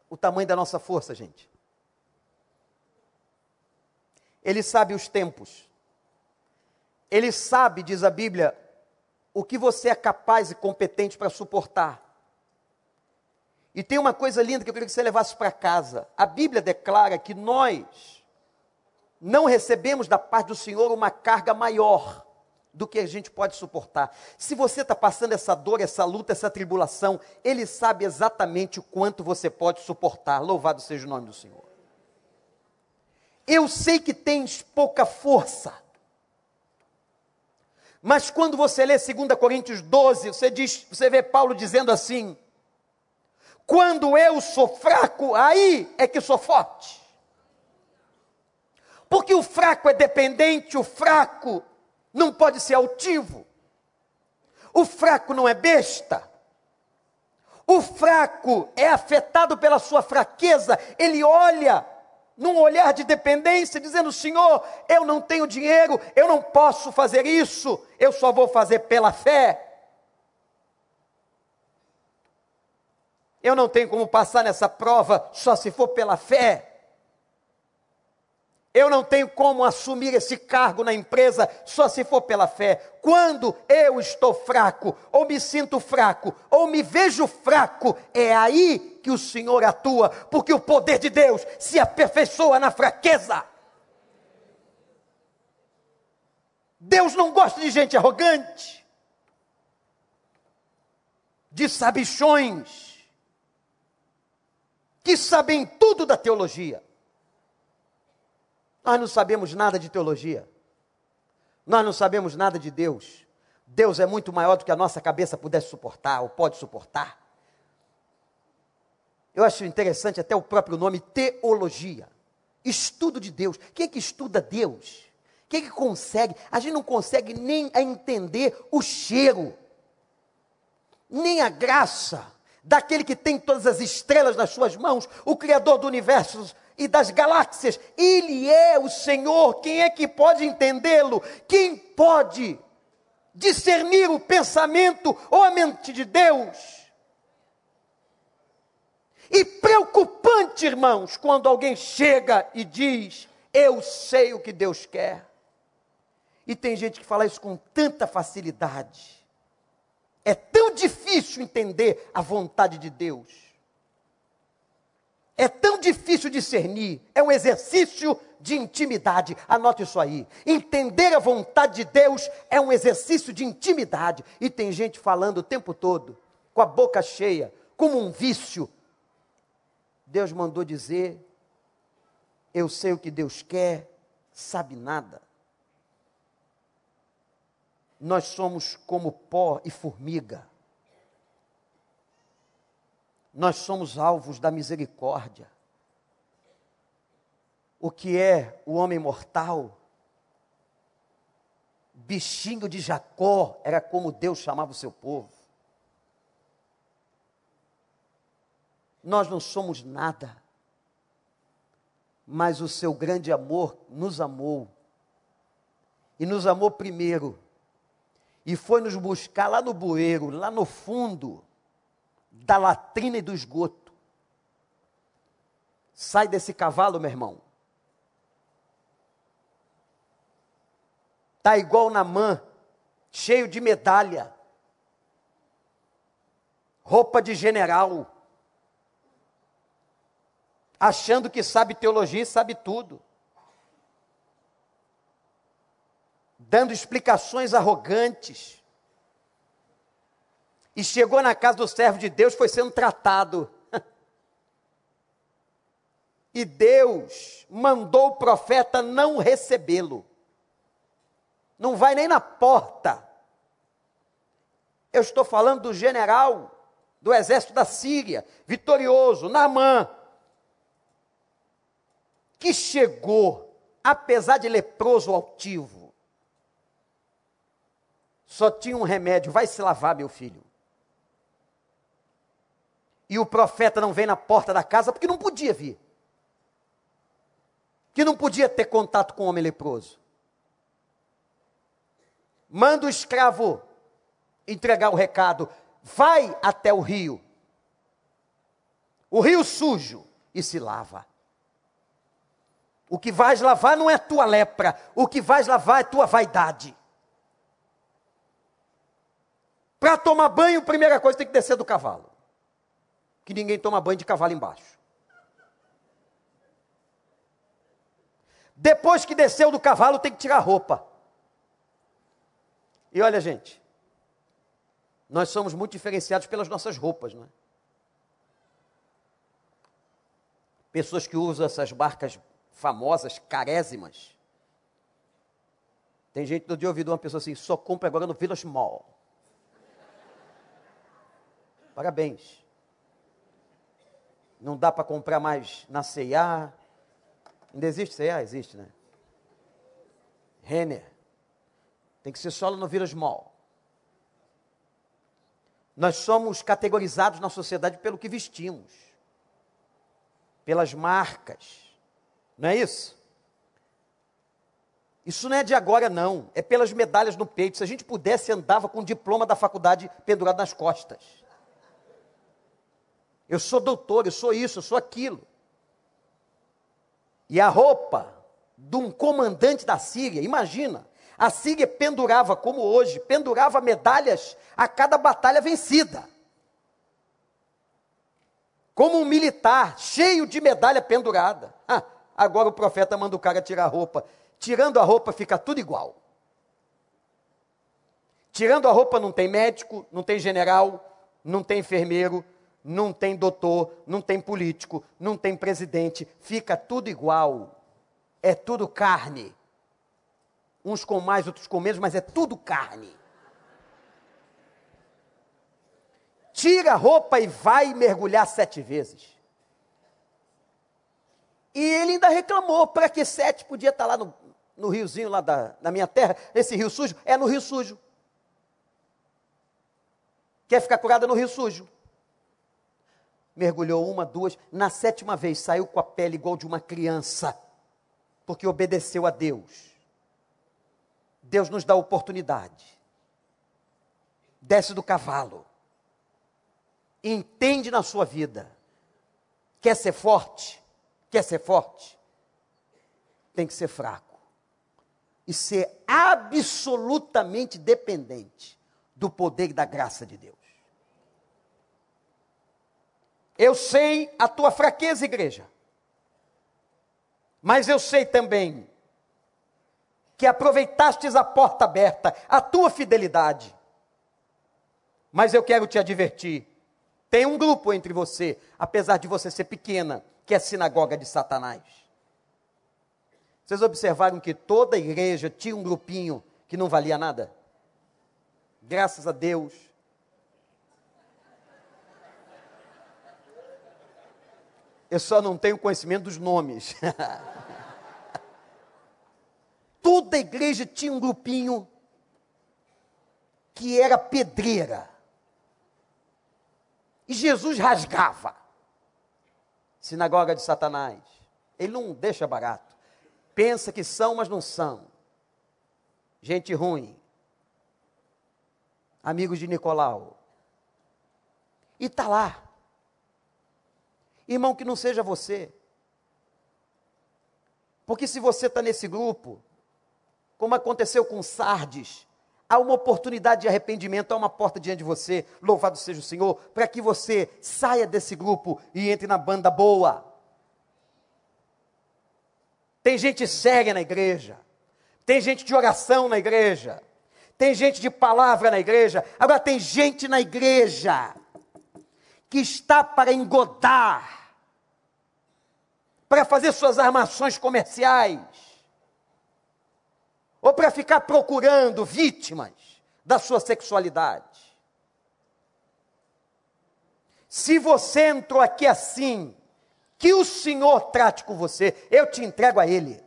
o tamanho da nossa força, gente. Ele sabe os tempos. Ele sabe, diz a Bíblia, o que você é capaz e competente para suportar. E tem uma coisa linda que eu queria que você levasse para casa. A Bíblia declara que nós não recebemos da parte do Senhor uma carga maior do que a gente pode suportar. Se você está passando essa dor, essa luta, essa tribulação, Ele sabe exatamente o quanto você pode suportar. Louvado seja o nome do Senhor. Eu sei que tens pouca força. Mas quando você lê 2 Coríntios 12, você, diz, você vê Paulo dizendo assim: quando eu sou fraco, aí é que sou forte. Porque o fraco é dependente, o fraco não pode ser altivo. O fraco não é besta. O fraco é afetado pela sua fraqueza, ele olha num olhar de dependência, dizendo: Senhor, eu não tenho dinheiro, eu não posso fazer isso, eu só vou fazer pela fé. Eu não tenho como passar nessa prova só se for pela fé. Eu não tenho como assumir esse cargo na empresa só se for pela fé. Quando eu estou fraco, ou me sinto fraco, ou me vejo fraco, é aí que o Senhor atua, porque o poder de Deus se aperfeiçoa na fraqueza. Deus não gosta de gente arrogante, de sabichões que sabem tudo da teologia. Nós não sabemos nada de teologia. Nós não sabemos nada de Deus. Deus é muito maior do que a nossa cabeça pudesse suportar ou pode suportar. Eu acho interessante até o próprio nome teologia. Estudo de Deus. Quem é que estuda Deus? Quem é que consegue? A gente não consegue nem a entender o cheiro, nem a graça, daquele que tem todas as estrelas nas suas mãos, o Criador do universo e das galáxias. Ele é o Senhor. Quem é que pode entendê-lo? Quem pode discernir o pensamento ou a mente de Deus? E preocupante, irmãos, quando alguém chega e diz: Eu sei o que Deus quer. E tem gente que fala isso com tanta facilidade. É tão difícil entender a vontade de Deus. É tão difícil discernir. É um exercício de intimidade. Anote isso aí. Entender a vontade de Deus é um exercício de intimidade. E tem gente falando o tempo todo, com a boca cheia, como um vício. Deus mandou dizer: Eu sei o que Deus quer, sabe nada nós somos como pó e formiga. Nós somos alvos da misericórdia. O que é o homem mortal? Bichinho de Jacó era como Deus chamava o seu povo. Nós não somos nada, mas o seu grande amor nos amou. E nos amou primeiro e foi nos buscar lá no bueiro, lá no fundo da latrina e do esgoto. Sai desse cavalo, meu irmão. Tá igual na mão, cheio de medalha, roupa de general, achando que sabe teologia e sabe tudo. dando explicações arrogantes. E chegou na casa do servo de Deus, foi sendo tratado. E Deus mandou o profeta não recebê-lo. Não vai nem na porta. Eu estou falando do general do exército da Síria, vitorioso, Naamã, que chegou apesar de leproso altivo, só tinha um remédio: vai se lavar, meu filho. E o profeta não vem na porta da casa porque não podia vir. Que não podia ter contato com o homem leproso. Manda o escravo entregar o recado. Vai até o rio. O rio sujo e se lava. O que vais lavar não é tua lepra, o que vais lavar é tua vaidade. Para tomar banho, primeira coisa tem que descer do cavalo. Que ninguém toma banho de cavalo embaixo. Depois que desceu do cavalo, tem que tirar a roupa. E olha, gente, nós somos muito diferenciados pelas nossas roupas, não é? Pessoas que usam essas barcas famosas, carésimas. Tem gente do dia ouvido uma pessoa assim, só compra agora no Village Mall. Parabéns. Não dá para comprar mais na C&A. Ainda existe C&A? Existe, né? Renner. Tem que ser só no Village Mall. Nós somos categorizados na sociedade pelo que vestimos, pelas marcas. Não é isso? Isso não é de agora, não. É pelas medalhas no peito. Se a gente pudesse, andava com o diploma da faculdade pendurado nas costas. Eu sou doutor, eu sou isso, eu sou aquilo. E a roupa de um comandante da Síria, imagina, a Síria pendurava, como hoje, pendurava medalhas a cada batalha vencida. Como um militar, cheio de medalha pendurada. Ah, Agora o profeta manda o cara tirar a roupa. Tirando a roupa fica tudo igual. Tirando a roupa não tem médico, não tem general, não tem enfermeiro, não tem doutor, não tem político, não tem presidente, fica tudo igual. É tudo carne. Uns com mais, outros com menos, mas é tudo carne. Tira a roupa e vai mergulhar sete vezes. E ele ainda reclamou, para que sete podia estar lá no, no riozinho lá da, da minha terra, esse rio sujo, é no rio sujo. Quer ficar curada no rio sujo. Mergulhou uma, duas, na sétima vez saiu com a pele igual de uma criança, porque obedeceu a Deus. Deus nos dá oportunidade. Desce do cavalo. Entende na sua vida. Quer ser forte? Quer ser forte? Tem que ser fraco. E ser absolutamente dependente do poder e da graça de Deus. Eu sei a tua fraqueza, igreja. Mas eu sei também que aproveitastes a porta aberta, a tua fidelidade. Mas eu quero te advertir: tem um grupo entre você, apesar de você ser pequena, que é sinagoga de Satanás. Vocês observaram que toda igreja tinha um grupinho que não valia nada? Graças a Deus. Eu só não tenho conhecimento dos nomes. toda igreja tinha um grupinho que era pedreira. E Jesus rasgava sinagoga de Satanás. Ele não deixa barato. Pensa que são, mas não são. Gente ruim. Amigos de Nicolau. E está lá. Irmão, que não seja você. Porque se você está nesse grupo, como aconteceu com Sardes, há uma oportunidade de arrependimento, há uma porta diante de você, louvado seja o Senhor, para que você saia desse grupo e entre na banda boa. Tem gente séria na igreja, tem gente de oração na igreja, tem gente de palavra na igreja, agora tem gente na igreja que está para engodar, para fazer suas armações comerciais, ou para ficar procurando vítimas da sua sexualidade. Se você entrou aqui assim, que o Senhor trate com você, eu te entrego a Ele.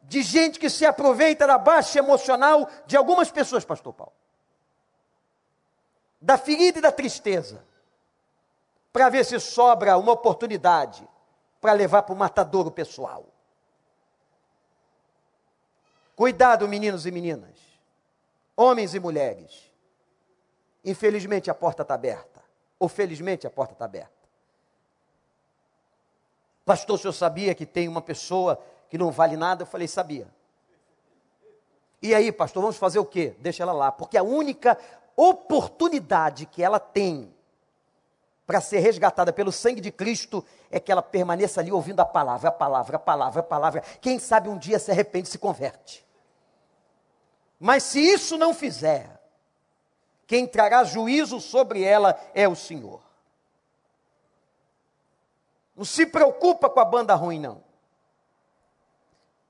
De gente que se aproveita da baixa emocional de algumas pessoas, Pastor Paulo, da ferida e da tristeza, para ver se sobra uma oportunidade para levar para o matadouro pessoal. Cuidado, meninos e meninas, homens e mulheres. Infelizmente a porta está aberta, ou felizmente a porta está aberta. Pastor, o senhor sabia que tem uma pessoa que não vale nada? Eu falei, sabia. E aí, pastor, vamos fazer o quê? Deixa ela lá, porque a única oportunidade que ela tem para ser resgatada pelo sangue de Cristo é que ela permaneça ali ouvindo a palavra, a palavra, a palavra, a palavra. Quem sabe um dia se arrepende e se converte. Mas se isso não fizer, quem trará juízo sobre ela é o Senhor. Não se preocupa com a banda ruim, não.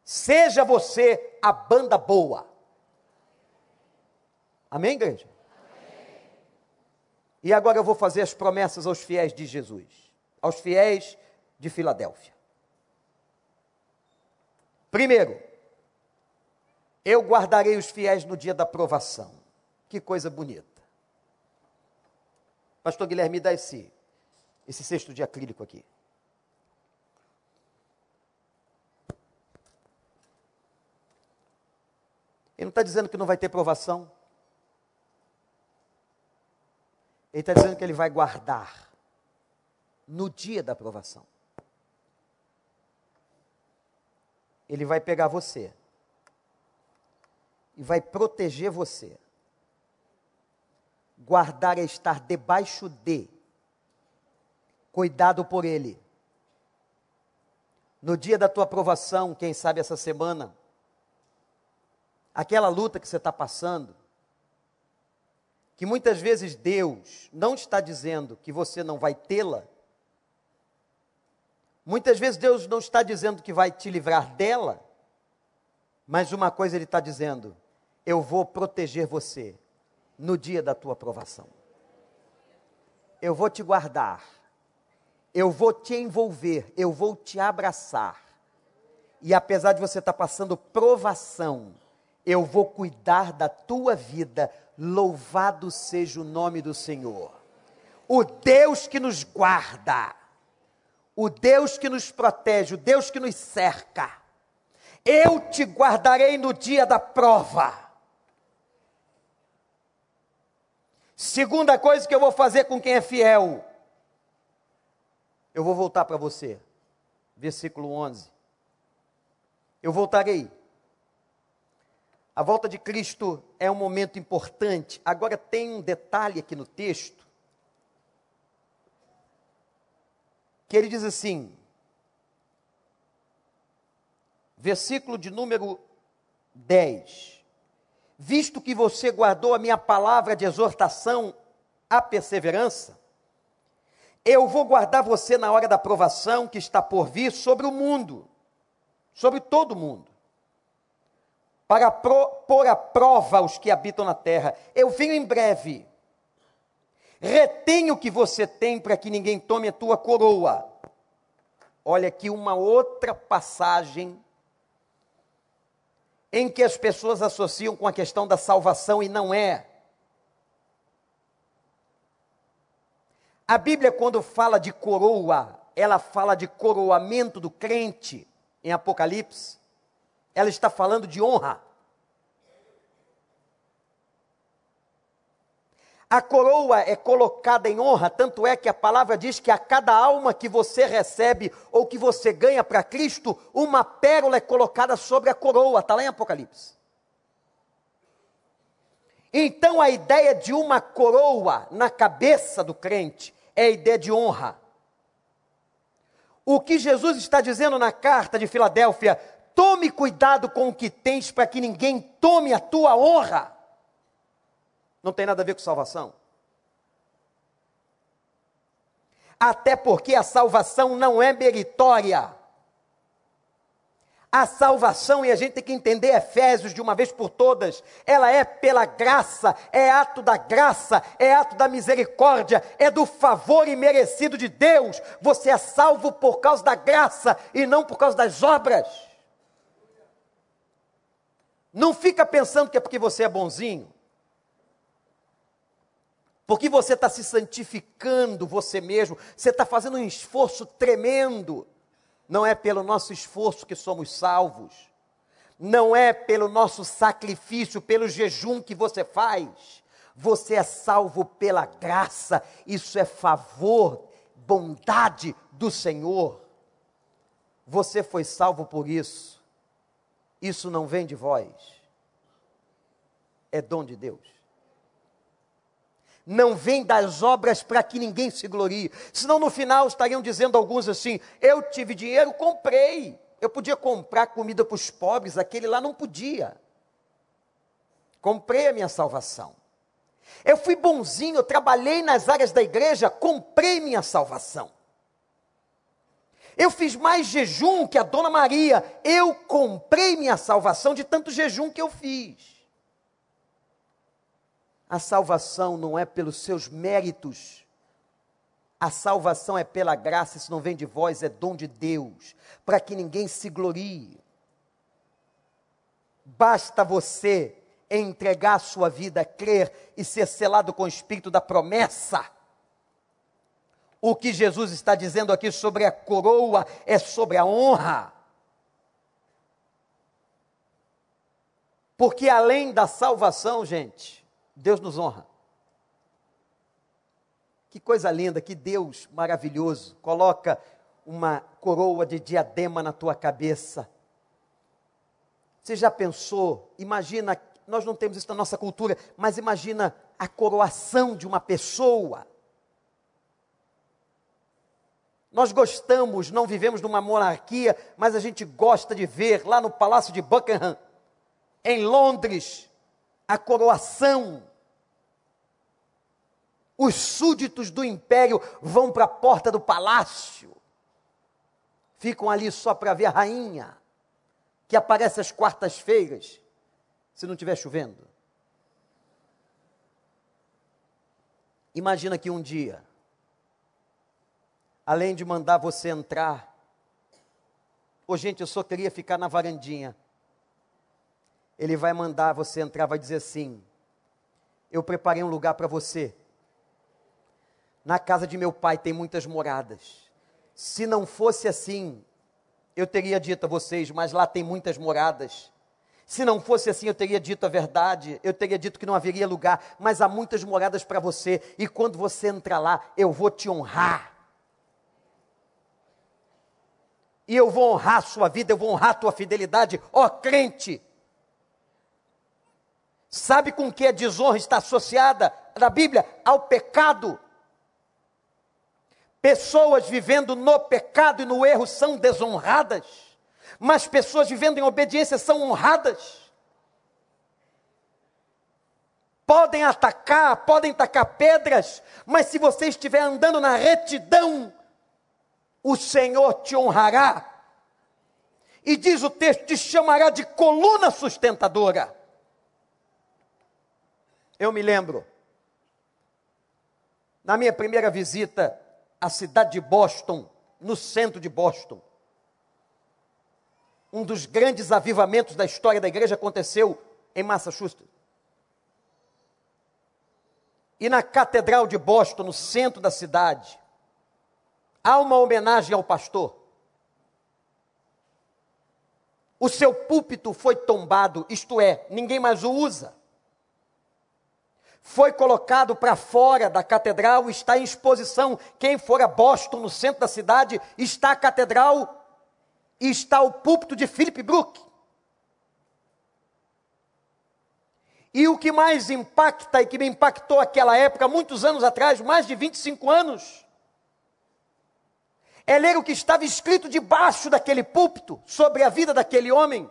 Seja você a banda boa. Amém, igreja? E agora eu vou fazer as promessas aos fiéis de Jesus, aos fiéis de Filadélfia. Primeiro, eu guardarei os fiéis no dia da provação. Que coisa bonita. Pastor Guilherme, dá esse, esse cesto de acrílico aqui. Ele não está dizendo que não vai ter provação. Ele está dizendo que ele vai guardar no dia da aprovação. Ele vai pegar você e vai proteger você. Guardar é estar debaixo de, cuidado por ele. No dia da tua aprovação, quem sabe essa semana, aquela luta que você está passando, que muitas vezes Deus não está dizendo que você não vai tê-la, muitas vezes Deus não está dizendo que vai te livrar dela, mas uma coisa Ele está dizendo: eu vou proteger você no dia da tua aprovação. Eu vou te guardar, eu vou te envolver, eu vou te abraçar. E apesar de você estar passando provação, eu vou cuidar da tua vida Louvado seja o nome do Senhor. O Deus que nos guarda, o Deus que nos protege, o Deus que nos cerca. Eu te guardarei no dia da prova. Segunda coisa que eu vou fazer com quem é fiel, eu vou voltar para você. Versículo 11. Eu voltarei a volta de Cristo é um momento importante. Agora tem um detalhe aqui no texto. Que ele diz assim, versículo de número 10. Visto que você guardou a minha palavra de exortação à perseverança, eu vou guardar você na hora da provação que está por vir sobre o mundo, sobre todo o mundo para pro, pôr à prova os que habitam na terra. Eu venho em breve. Retenha o que você tem para que ninguém tome a tua coroa. Olha aqui uma outra passagem em que as pessoas associam com a questão da salvação e não é. A Bíblia, quando fala de coroa, ela fala de coroamento do crente em Apocalipse ela está falando de honra. A coroa é colocada em honra, tanto é que a palavra diz que a cada alma que você recebe ou que você ganha para Cristo, uma pérola é colocada sobre a coroa, está lá em Apocalipse. Então a ideia de uma coroa na cabeça do crente é a ideia de honra. O que Jesus está dizendo na carta de Filadélfia, Tome cuidado com o que tens para que ninguém tome a tua honra. Não tem nada a ver com salvação. Até porque a salvação não é meritória. A salvação, e a gente tem que entender Efésios de uma vez por todas, ela é pela graça, é ato da graça, é ato da misericórdia, é do favor imerecido de Deus. Você é salvo por causa da graça e não por causa das obras. Não fica pensando que é porque você é bonzinho. Porque você está se santificando você mesmo, você está fazendo um esforço tremendo. Não é pelo nosso esforço que somos salvos, não é pelo nosso sacrifício, pelo jejum que você faz. Você é salvo pela graça, isso é favor, bondade do Senhor. Você foi salvo por isso. Isso não vem de vós, é dom de Deus não vem das obras para que ninguém se glorie. Senão no final estariam dizendo alguns assim: eu tive dinheiro, comprei. Eu podia comprar comida para os pobres, aquele lá não podia. Comprei a minha salvação. Eu fui bonzinho, eu trabalhei nas áreas da igreja, comprei minha salvação. Eu fiz mais jejum que a dona Maria, eu comprei minha salvação de tanto jejum que eu fiz. A salvação não é pelos seus méritos. A salvação é pela graça, isso não vem de vós, é dom de Deus, para que ninguém se glorie. Basta você entregar a sua vida, crer e ser selado com o espírito da promessa. O que Jesus está dizendo aqui sobre a coroa é sobre a honra. Porque além da salvação, gente, Deus nos honra. Que coisa linda, que Deus maravilhoso coloca uma coroa de diadema na tua cabeça. Você já pensou? Imagina, nós não temos isso na nossa cultura, mas imagina a coroação de uma pessoa. Nós gostamos, não vivemos numa monarquia, mas a gente gosta de ver lá no Palácio de Buckingham, em Londres, a coroação os súditos do império vão para a porta do palácio, ficam ali só para ver a rainha, que aparece às quartas-feiras, se não estiver chovendo. Imagina que um dia, além de mandar você entrar, ô gente, eu só queria ficar na varandinha. Ele vai mandar você entrar, vai dizer assim: Eu preparei um lugar para você na casa de meu pai tem muitas moradas. Se não fosse assim, eu teria dito a vocês, mas lá tem muitas moradas. Se não fosse assim, eu teria dito a verdade, eu teria dito que não haveria lugar, mas há muitas moradas para você, e quando você entrar lá, eu vou te honrar. E eu vou honrar a sua vida, eu vou honrar a tua fidelidade, ó crente. Sabe com que a desonra está associada na Bíblia? Ao pecado. Pessoas vivendo no pecado e no erro são desonradas, mas pessoas vivendo em obediência são honradas. Podem atacar, podem tacar pedras, mas se você estiver andando na retidão, o Senhor te honrará. E diz o texto: te chamará de coluna sustentadora. Eu me lembro, na minha primeira visita a cidade de Boston, no centro de Boston. Um dos grandes avivamentos da história da igreja aconteceu em Massachusetts. E na Catedral de Boston, no centro da cidade, há uma homenagem ao pastor. O seu púlpito foi tombado, isto é, ninguém mais o usa foi colocado para fora da catedral, está em exposição. Quem for a Boston, no centro da cidade, está a catedral e está o púlpito de Philip Brook. E o que mais impacta e que me impactou aquela época, muitos anos atrás, mais de 25 anos, é ler o que estava escrito debaixo daquele púlpito sobre a vida daquele homem.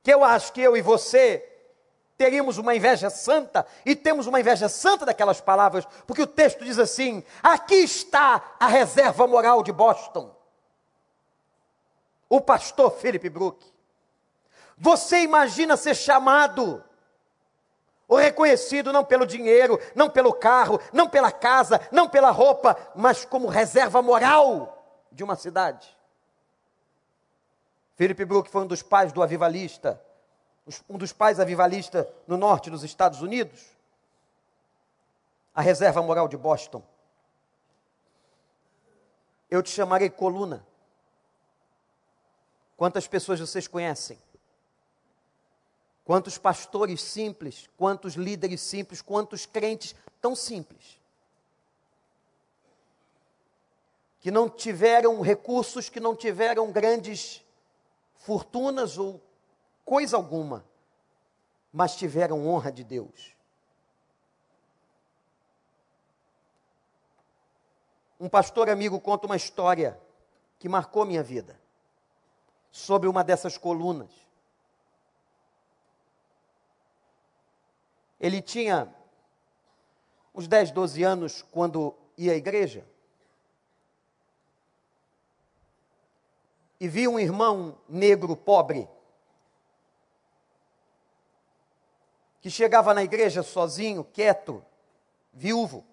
Que eu acho que eu e você teríamos uma inveja santa, e temos uma inveja santa daquelas palavras, porque o texto diz assim: aqui está a reserva moral de Boston. O pastor Philip Brook. Você imagina ser chamado, ou reconhecido não pelo dinheiro, não pelo carro, não pela casa, não pela roupa, mas como reserva moral de uma cidade. Philip Brook foi um dos pais do avivalista um dos pais avivalistas no norte dos Estados Unidos, a Reserva Moral de Boston. Eu te chamarei coluna. Quantas pessoas vocês conhecem? Quantos pastores simples, quantos líderes simples, quantos crentes tão simples, que não tiveram recursos, que não tiveram grandes fortunas ou coisa alguma, mas tiveram honra de Deus. Um pastor amigo conta uma história que marcou minha vida sobre uma dessas colunas. Ele tinha uns 10, 12 anos quando ia à igreja. E viu um irmão negro pobre que chegava na igreja sozinho, quieto, viúvo.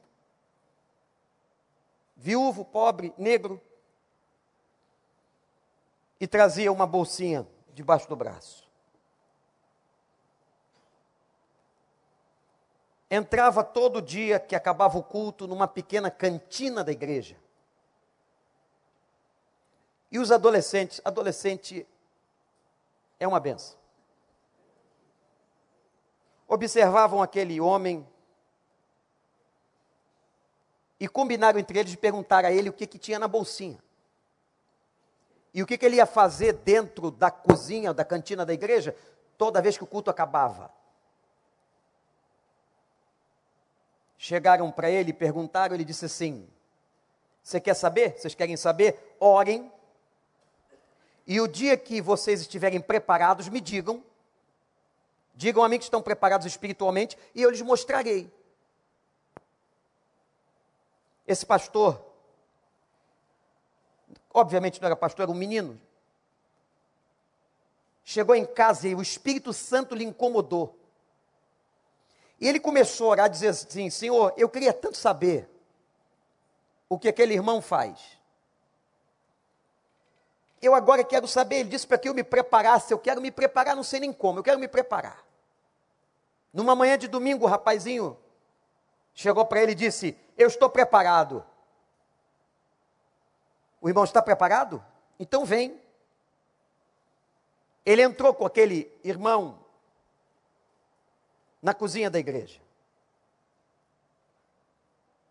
Viúvo, pobre, negro e trazia uma bolsinha debaixo do braço. Entrava todo dia que acabava o culto numa pequena cantina da igreja. E os adolescentes, adolescente é uma benção. Observavam aquele homem e combinaram entre eles de perguntar a ele o que, que tinha na bolsinha. E o que, que ele ia fazer dentro da cozinha, da cantina da igreja, toda vez que o culto acabava? Chegaram para ele e perguntaram, ele disse assim: Você quer saber? Vocês querem saber? Orem. E o dia que vocês estiverem preparados, me digam. Digam a mim que estão preparados espiritualmente e eu lhes mostrarei. Esse pastor obviamente não era pastor, era um menino. Chegou em casa e o Espírito Santo lhe incomodou. E ele começou a orar, dizer assim: Senhor, eu queria tanto saber o que aquele irmão faz. Eu agora quero saber. Ele disse para que eu me preparasse. Eu quero me preparar, não sei nem como, eu quero me preparar. Numa manhã de domingo, o rapazinho chegou para ele e disse: Eu estou preparado. O irmão está preparado? Então vem. Ele entrou com aquele irmão na cozinha da igreja.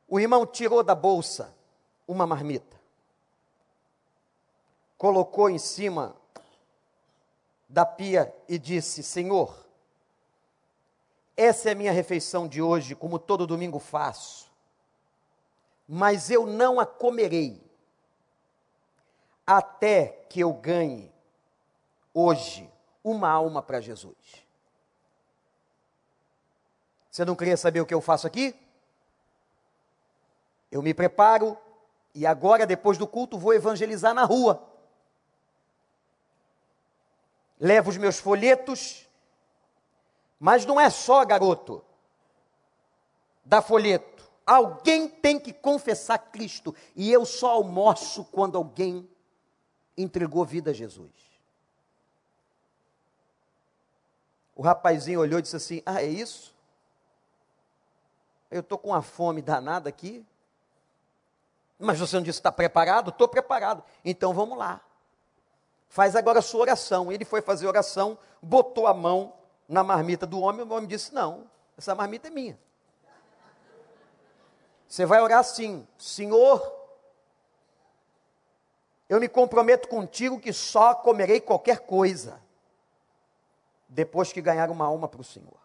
O irmão tirou da bolsa uma marmita, colocou em cima da pia e disse: Senhor, essa é a minha refeição de hoje, como todo domingo faço, mas eu não a comerei até que eu ganhe hoje uma alma para Jesus. Você não queria saber o que eu faço aqui? Eu me preparo e agora, depois do culto, vou evangelizar na rua. Levo os meus folhetos, mas não é só, garoto, da folheto. Alguém tem que confessar Cristo, e eu só almoço quando alguém entregou vida a Jesus. O rapazinho olhou e disse assim: Ah, é isso? Eu estou com uma fome danada aqui. Mas você não disse está preparado? Estou preparado. Então vamos lá. Faz agora a sua oração. Ele foi fazer oração, botou a mão na marmita do homem, e o homem disse: Não, essa marmita é minha. Você vai orar assim: Senhor, eu me comprometo contigo que só comerei qualquer coisa depois que ganhar uma alma para o Senhor.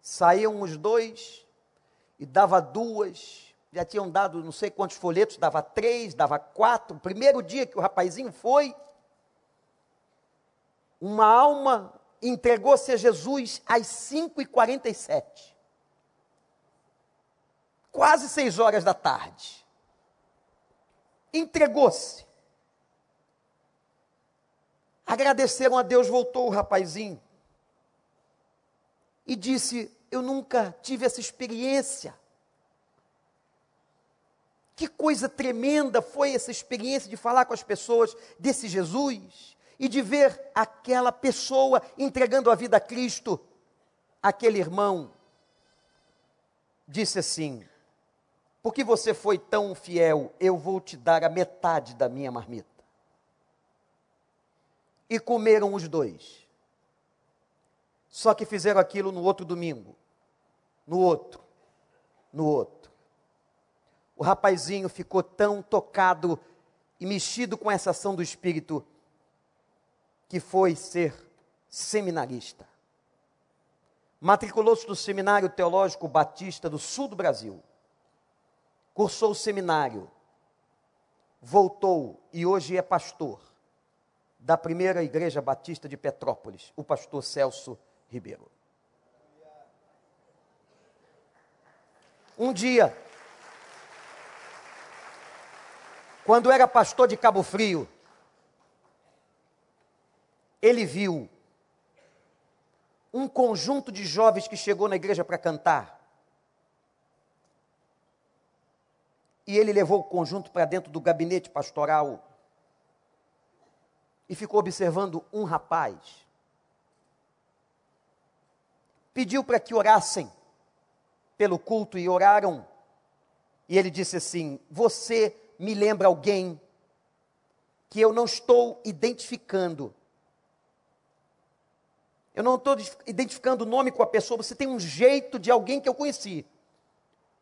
Saíam os dois e dava duas, já tinham dado não sei quantos folhetos, dava três, dava quatro. O primeiro dia que o rapazinho foi, uma alma entregou-se a Jesus às 5h47. Quase seis horas da tarde entregou-se. Agradeceram a Deus, voltou o rapazinho e disse: Eu nunca tive essa experiência. Que coisa tremenda foi essa experiência de falar com as pessoas desse Jesus. e de ver aquela pessoa entregando a vida a Cristo, aquele irmão disse assim: Porque você foi tão fiel, eu vou te dar a metade da minha marmita. E comeram os dois. Só que fizeram aquilo no outro domingo, no outro, no outro. O rapazinho ficou tão tocado e mexido com essa ação do Espírito que foi ser seminarista. Matriculou-se no Seminário Teológico Batista do Sul do Brasil. Cursou o seminário. Voltou e hoje é pastor da primeira igreja batista de Petrópolis, o pastor Celso Ribeiro. Um dia, quando era pastor de Cabo Frio, ele viu um conjunto de jovens que chegou na igreja para cantar. E ele levou o conjunto para dentro do gabinete pastoral e ficou observando um rapaz. Pediu para que orassem pelo culto e oraram. E ele disse assim: Você me lembra alguém que eu não estou identificando eu não estou identificando o nome com a pessoa, você tem um jeito de alguém que eu conheci.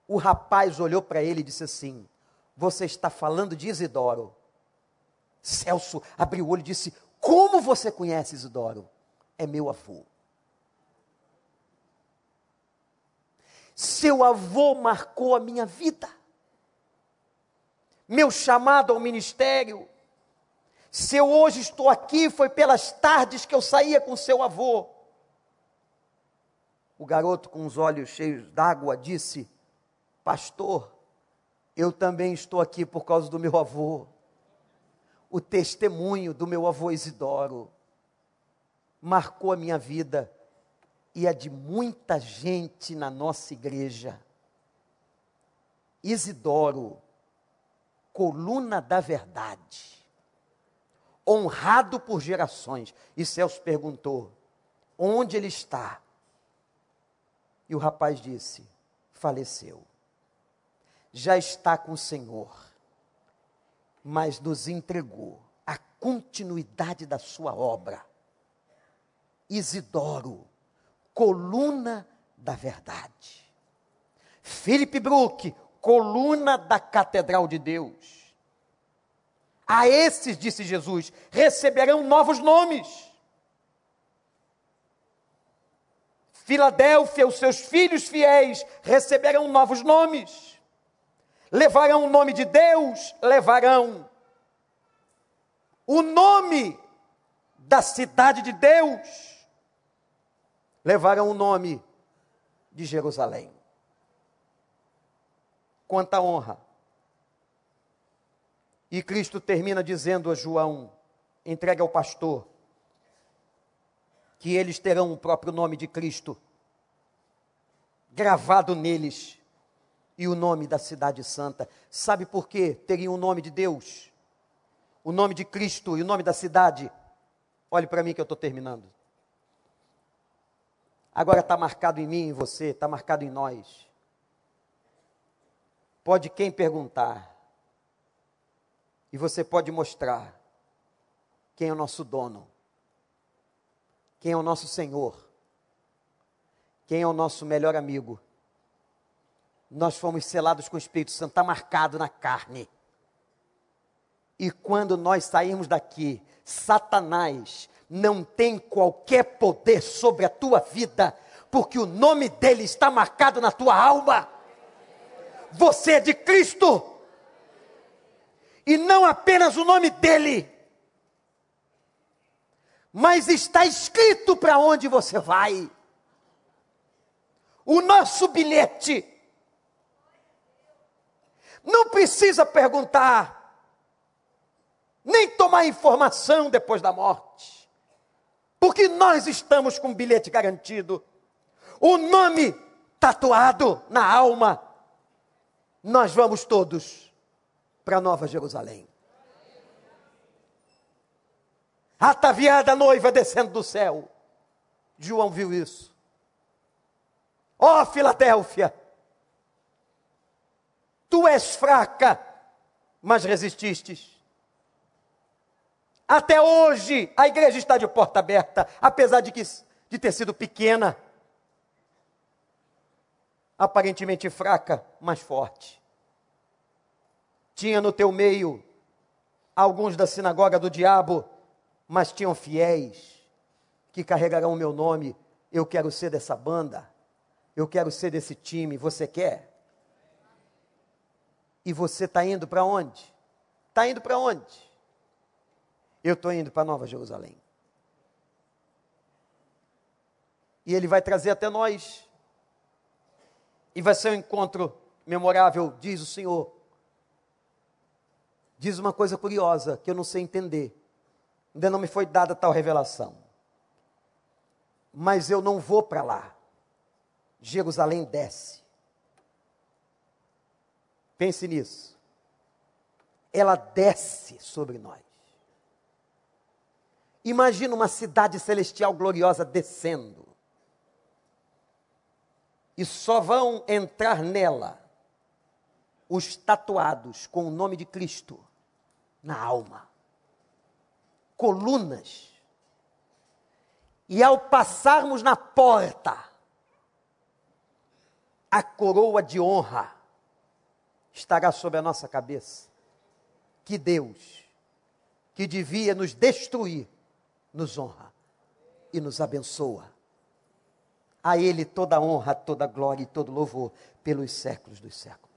O rapaz olhou para ele e disse assim: Você está falando de Isidoro. Celso abriu o olho e disse: Como você conhece Isidoro? É meu avô. Seu avô marcou a minha vida. Meu chamado ao ministério se eu hoje estou aqui, foi pelas tardes que eu saía com seu avô. O garoto, com os olhos cheios d'água, disse: Pastor, eu também estou aqui por causa do meu avô. O testemunho do meu avô Isidoro marcou a minha vida e a de muita gente na nossa igreja. Isidoro, coluna da verdade honrado por gerações. E Celso perguntou: onde ele está? E o rapaz disse: faleceu. Já está com o Senhor, mas nos entregou a continuidade da sua obra. Isidoro, coluna da verdade. Philip Brook, coluna da Catedral de Deus. A esses, disse Jesus, receberão novos nomes. Filadélfia, os seus filhos fiéis receberão novos nomes. Levarão o nome de Deus, levarão o nome da cidade de Deus, levarão o nome de Jerusalém. Quanta honra e Cristo termina dizendo a João: entregue ao pastor, que eles terão o próprio nome de Cristo gravado neles e o nome da cidade santa. Sabe por quê? Teriam o nome de Deus, o nome de Cristo e o nome da cidade. Olhe para mim que eu estou terminando. Agora está marcado em mim em você, está marcado em nós. Pode quem perguntar, e você pode mostrar quem é o nosso dono, quem é o nosso Senhor, quem é o nosso melhor amigo. Nós fomos selados com o Espírito Santo, está marcado na carne. E quando nós sairmos daqui, Satanás não tem qualquer poder sobre a tua vida, porque o nome dele está marcado na tua alma. Você é de Cristo e não apenas o nome dele, mas está escrito para onde você vai. O nosso bilhete. Não precisa perguntar, nem tomar informação depois da morte, porque nós estamos com bilhete garantido, o nome tatuado na alma. Nós vamos todos para Nova Jerusalém. ataviada noiva descendo do céu. João viu isso. Ó oh, Filadélfia, tu és fraca, mas resististes. Até hoje a igreja está de porta aberta, apesar de, que, de ter sido pequena, aparentemente fraca, mas forte. Tinha no teu meio alguns da sinagoga do diabo, mas tinham fiéis que carregarão o meu nome. Eu quero ser dessa banda. Eu quero ser desse time. Você quer? E você está indo para onde? Está indo para onde? Eu estou indo para Nova Jerusalém. E ele vai trazer até nós. E vai ser um encontro memorável, diz o Senhor. Diz uma coisa curiosa que eu não sei entender. Ainda não me foi dada tal revelação. Mas eu não vou para lá. Jerusalém desce. Pense nisso. Ela desce sobre nós. Imagina uma cidade celestial gloriosa descendo. E só vão entrar nela os tatuados com o nome de Cristo na alma. Colunas. E ao passarmos na porta, a coroa de honra estará sobre a nossa cabeça. Que Deus, que devia nos destruir, nos honra e nos abençoa. A Ele toda honra, toda glória e todo louvor pelos séculos dos séculos.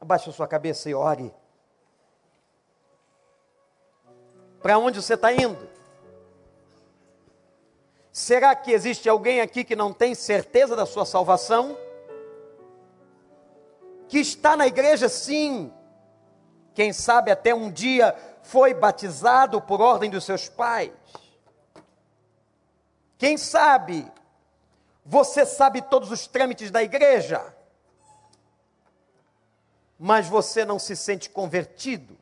Abaixe a sua cabeça e ore. Para onde você está indo? Será que existe alguém aqui que não tem certeza da sua salvação? Que está na igreja, sim. Quem sabe até um dia foi batizado por ordem dos seus pais. Quem sabe você sabe todos os trâmites da igreja, mas você não se sente convertido.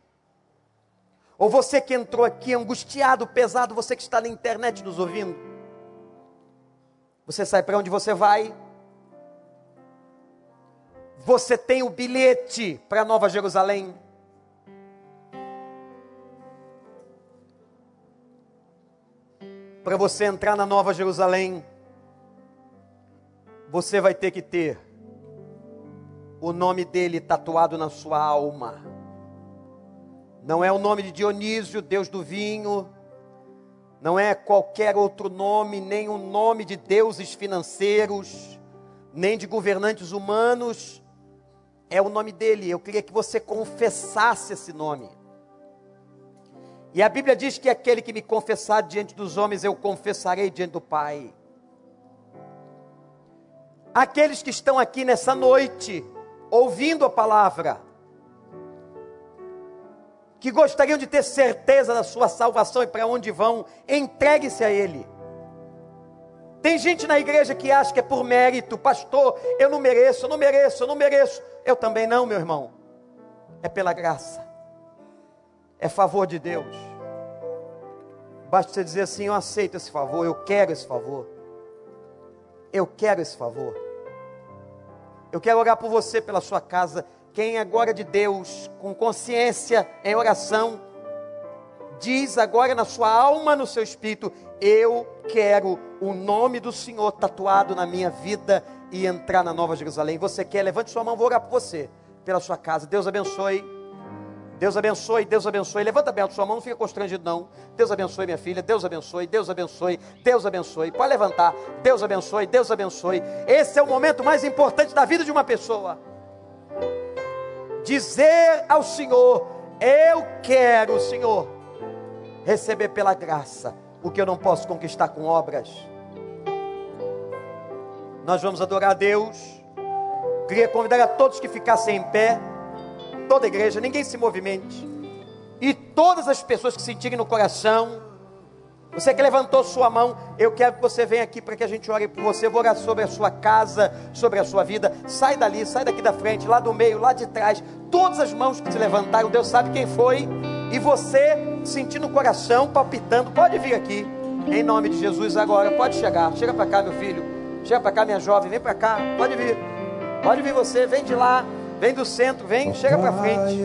Ou você que entrou aqui angustiado, pesado, você que está na internet nos ouvindo. Você sabe para onde você vai? Você tem o bilhete para Nova Jerusalém? Para você entrar na Nova Jerusalém, você vai ter que ter o nome dele tatuado na sua alma. Não é o nome de Dionísio, deus do vinho, não é qualquer outro nome, nem o nome de deuses financeiros, nem de governantes humanos, é o nome dele. Eu queria que você confessasse esse nome. E a Bíblia diz que aquele que me confessar diante dos homens, eu confessarei diante do Pai. Aqueles que estão aqui nessa noite, ouvindo a palavra, que gostariam de ter certeza da sua salvação e para onde vão, entregue-se a Ele. Tem gente na igreja que acha que é por mérito, pastor, eu não mereço, eu não mereço, eu não mereço. Eu também não, meu irmão. É pela graça, é favor de Deus. Basta você dizer assim: eu aceito esse favor, eu quero esse favor. Eu quero esse favor. Eu quero orar por você, pela sua casa. Quem agora de Deus, com consciência em oração, diz agora na sua alma, no seu espírito: Eu quero o nome do Senhor tatuado na minha vida e entrar na Nova Jerusalém. Você quer? Levante sua mão, vou orar por você, pela sua casa. Deus abençoe. Deus abençoe, Deus abençoe. Levanta bem a sua mão, não fica constrangido, não. Deus abençoe, minha filha. Deus abençoe, Deus abençoe, Deus abençoe. Pode levantar. Deus abençoe, Deus abençoe. Esse é o momento mais importante da vida de uma pessoa dizer ao Senhor: Eu quero, Senhor, receber pela graça o que eu não posso conquistar com obras. Nós vamos adorar a Deus. Queria convidar a todos que ficassem em pé, toda a igreja, ninguém se movimente, e todas as pessoas que sentirem no coração você que levantou sua mão, eu quero que você venha aqui para que a gente ore por você. Eu vou orar sobre a sua casa, sobre a sua vida. Sai dali, sai daqui da frente, lá do meio, lá de trás. Todas as mãos que se levantaram, Deus sabe quem foi. E você sentindo o coração palpitando, pode vir aqui. Em nome de Jesus agora, pode chegar. Chega para cá, meu filho. Chega para cá, minha jovem, vem para cá. Pode vir. Pode vir você, vem de lá, vem do centro, vem, chega para frente.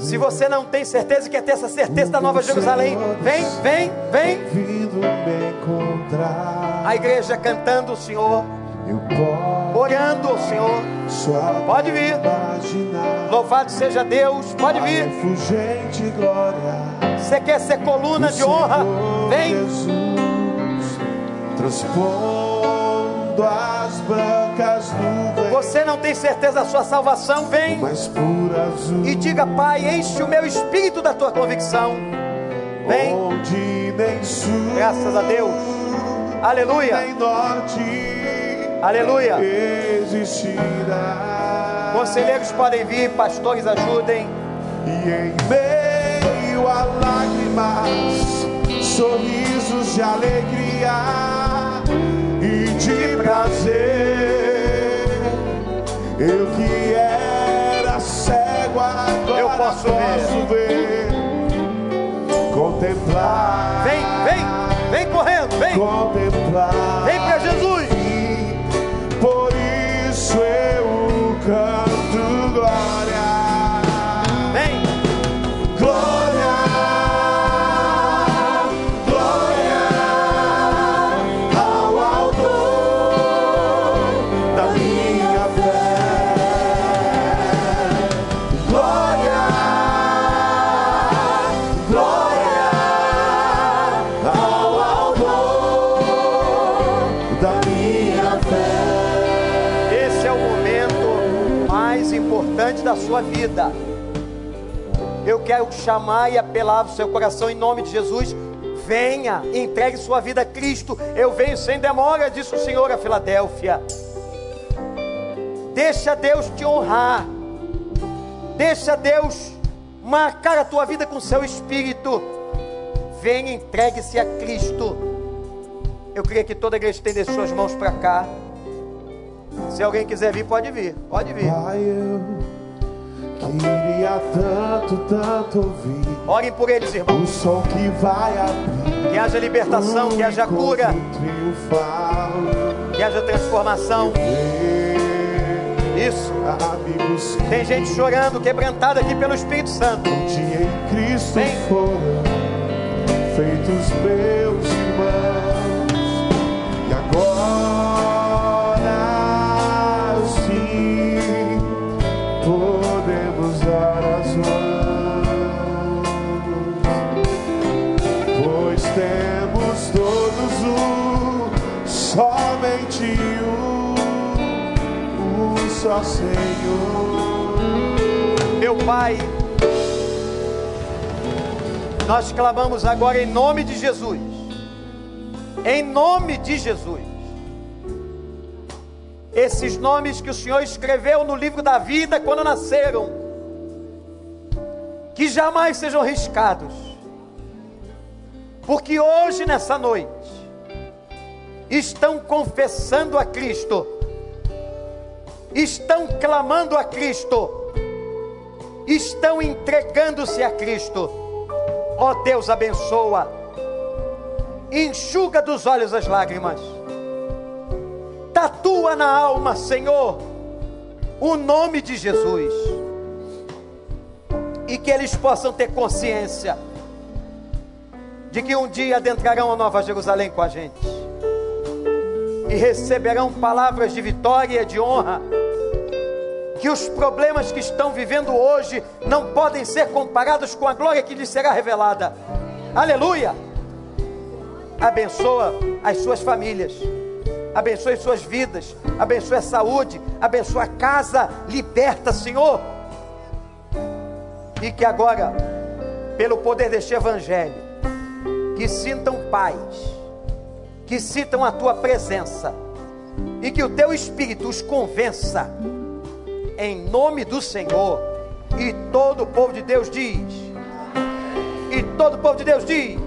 Se você não tem certeza quer ter essa certeza da Nova Jerusalém, vem, vem, vem. A igreja cantando o Senhor, orando o Senhor. Pode vir. Louvado seja Deus, pode a vir. Você quer ser coluna de honra? Vem. Transpondo as brancas nuvens, Você não tem certeza da sua salvação? Vem e diga, Pai, enche o meu espírito da tua convicção. Vem, graças a Deus. Aleluia, aleluia. existirá. Conselheiros podem vir, pastores ajudem. E em meio a lágrimas, sorrisos de alegria prazer. Eu que era cego agora Eu posso ver. Contemplar. Vem, vem, vem correndo, vem, Contemplar. vem para Jesus. Por isso eu canto Eu quero chamar e apelar o seu coração em nome de Jesus. Venha, entregue sua vida a Cristo. Eu venho sem demora, disse o Senhor a Filadélfia. Deixa Deus te honrar. Deixa Deus marcar a tua vida com seu espírito. Venha, entregue-se a Cristo. Eu queria que toda a igreja estendesse suas mãos para cá. Se alguém quiser vir, pode vir. Pode vir. Queria tanto, tanto ouvir Orem por eles, irmãos. o som que vai abrir. Que haja libertação, que haja cura, triunfal. que haja transformação. Isso. Amigos Tem gente chorando, quebrantada aqui pelo Espírito Santo. um dia em Cristo Vem. foram feitos meus irmãos. E agora Senhor. Meu Pai, nós clamamos agora em nome de Jesus. Em nome de Jesus. Esses nomes que o Senhor escreveu no livro da vida quando nasceram, que jamais sejam riscados, porque hoje, nessa noite, estão confessando a Cristo, estão clamando a Cristo, estão entregando-se a Cristo. Ó Deus, abençoa, enxuga dos olhos as lágrimas, tatua na alma, Senhor, o nome de Jesus, e que eles possam ter consciência de que um dia adentrarão a Nova Jerusalém com a gente e receberão palavras de vitória e de honra que os problemas que estão vivendo hoje não podem ser comparados com a glória que lhes será revelada. Aleluia! Abençoa as suas famílias, abençoe suas vidas, abençoe a saúde, abençoa a casa, liberta, Senhor. E que agora, pelo poder deste Evangelho, que sintam paz, que sintam a tua presença e que o teu Espírito os convença em nome do Senhor. E todo o povo de Deus diz. E todo o povo de Deus diz.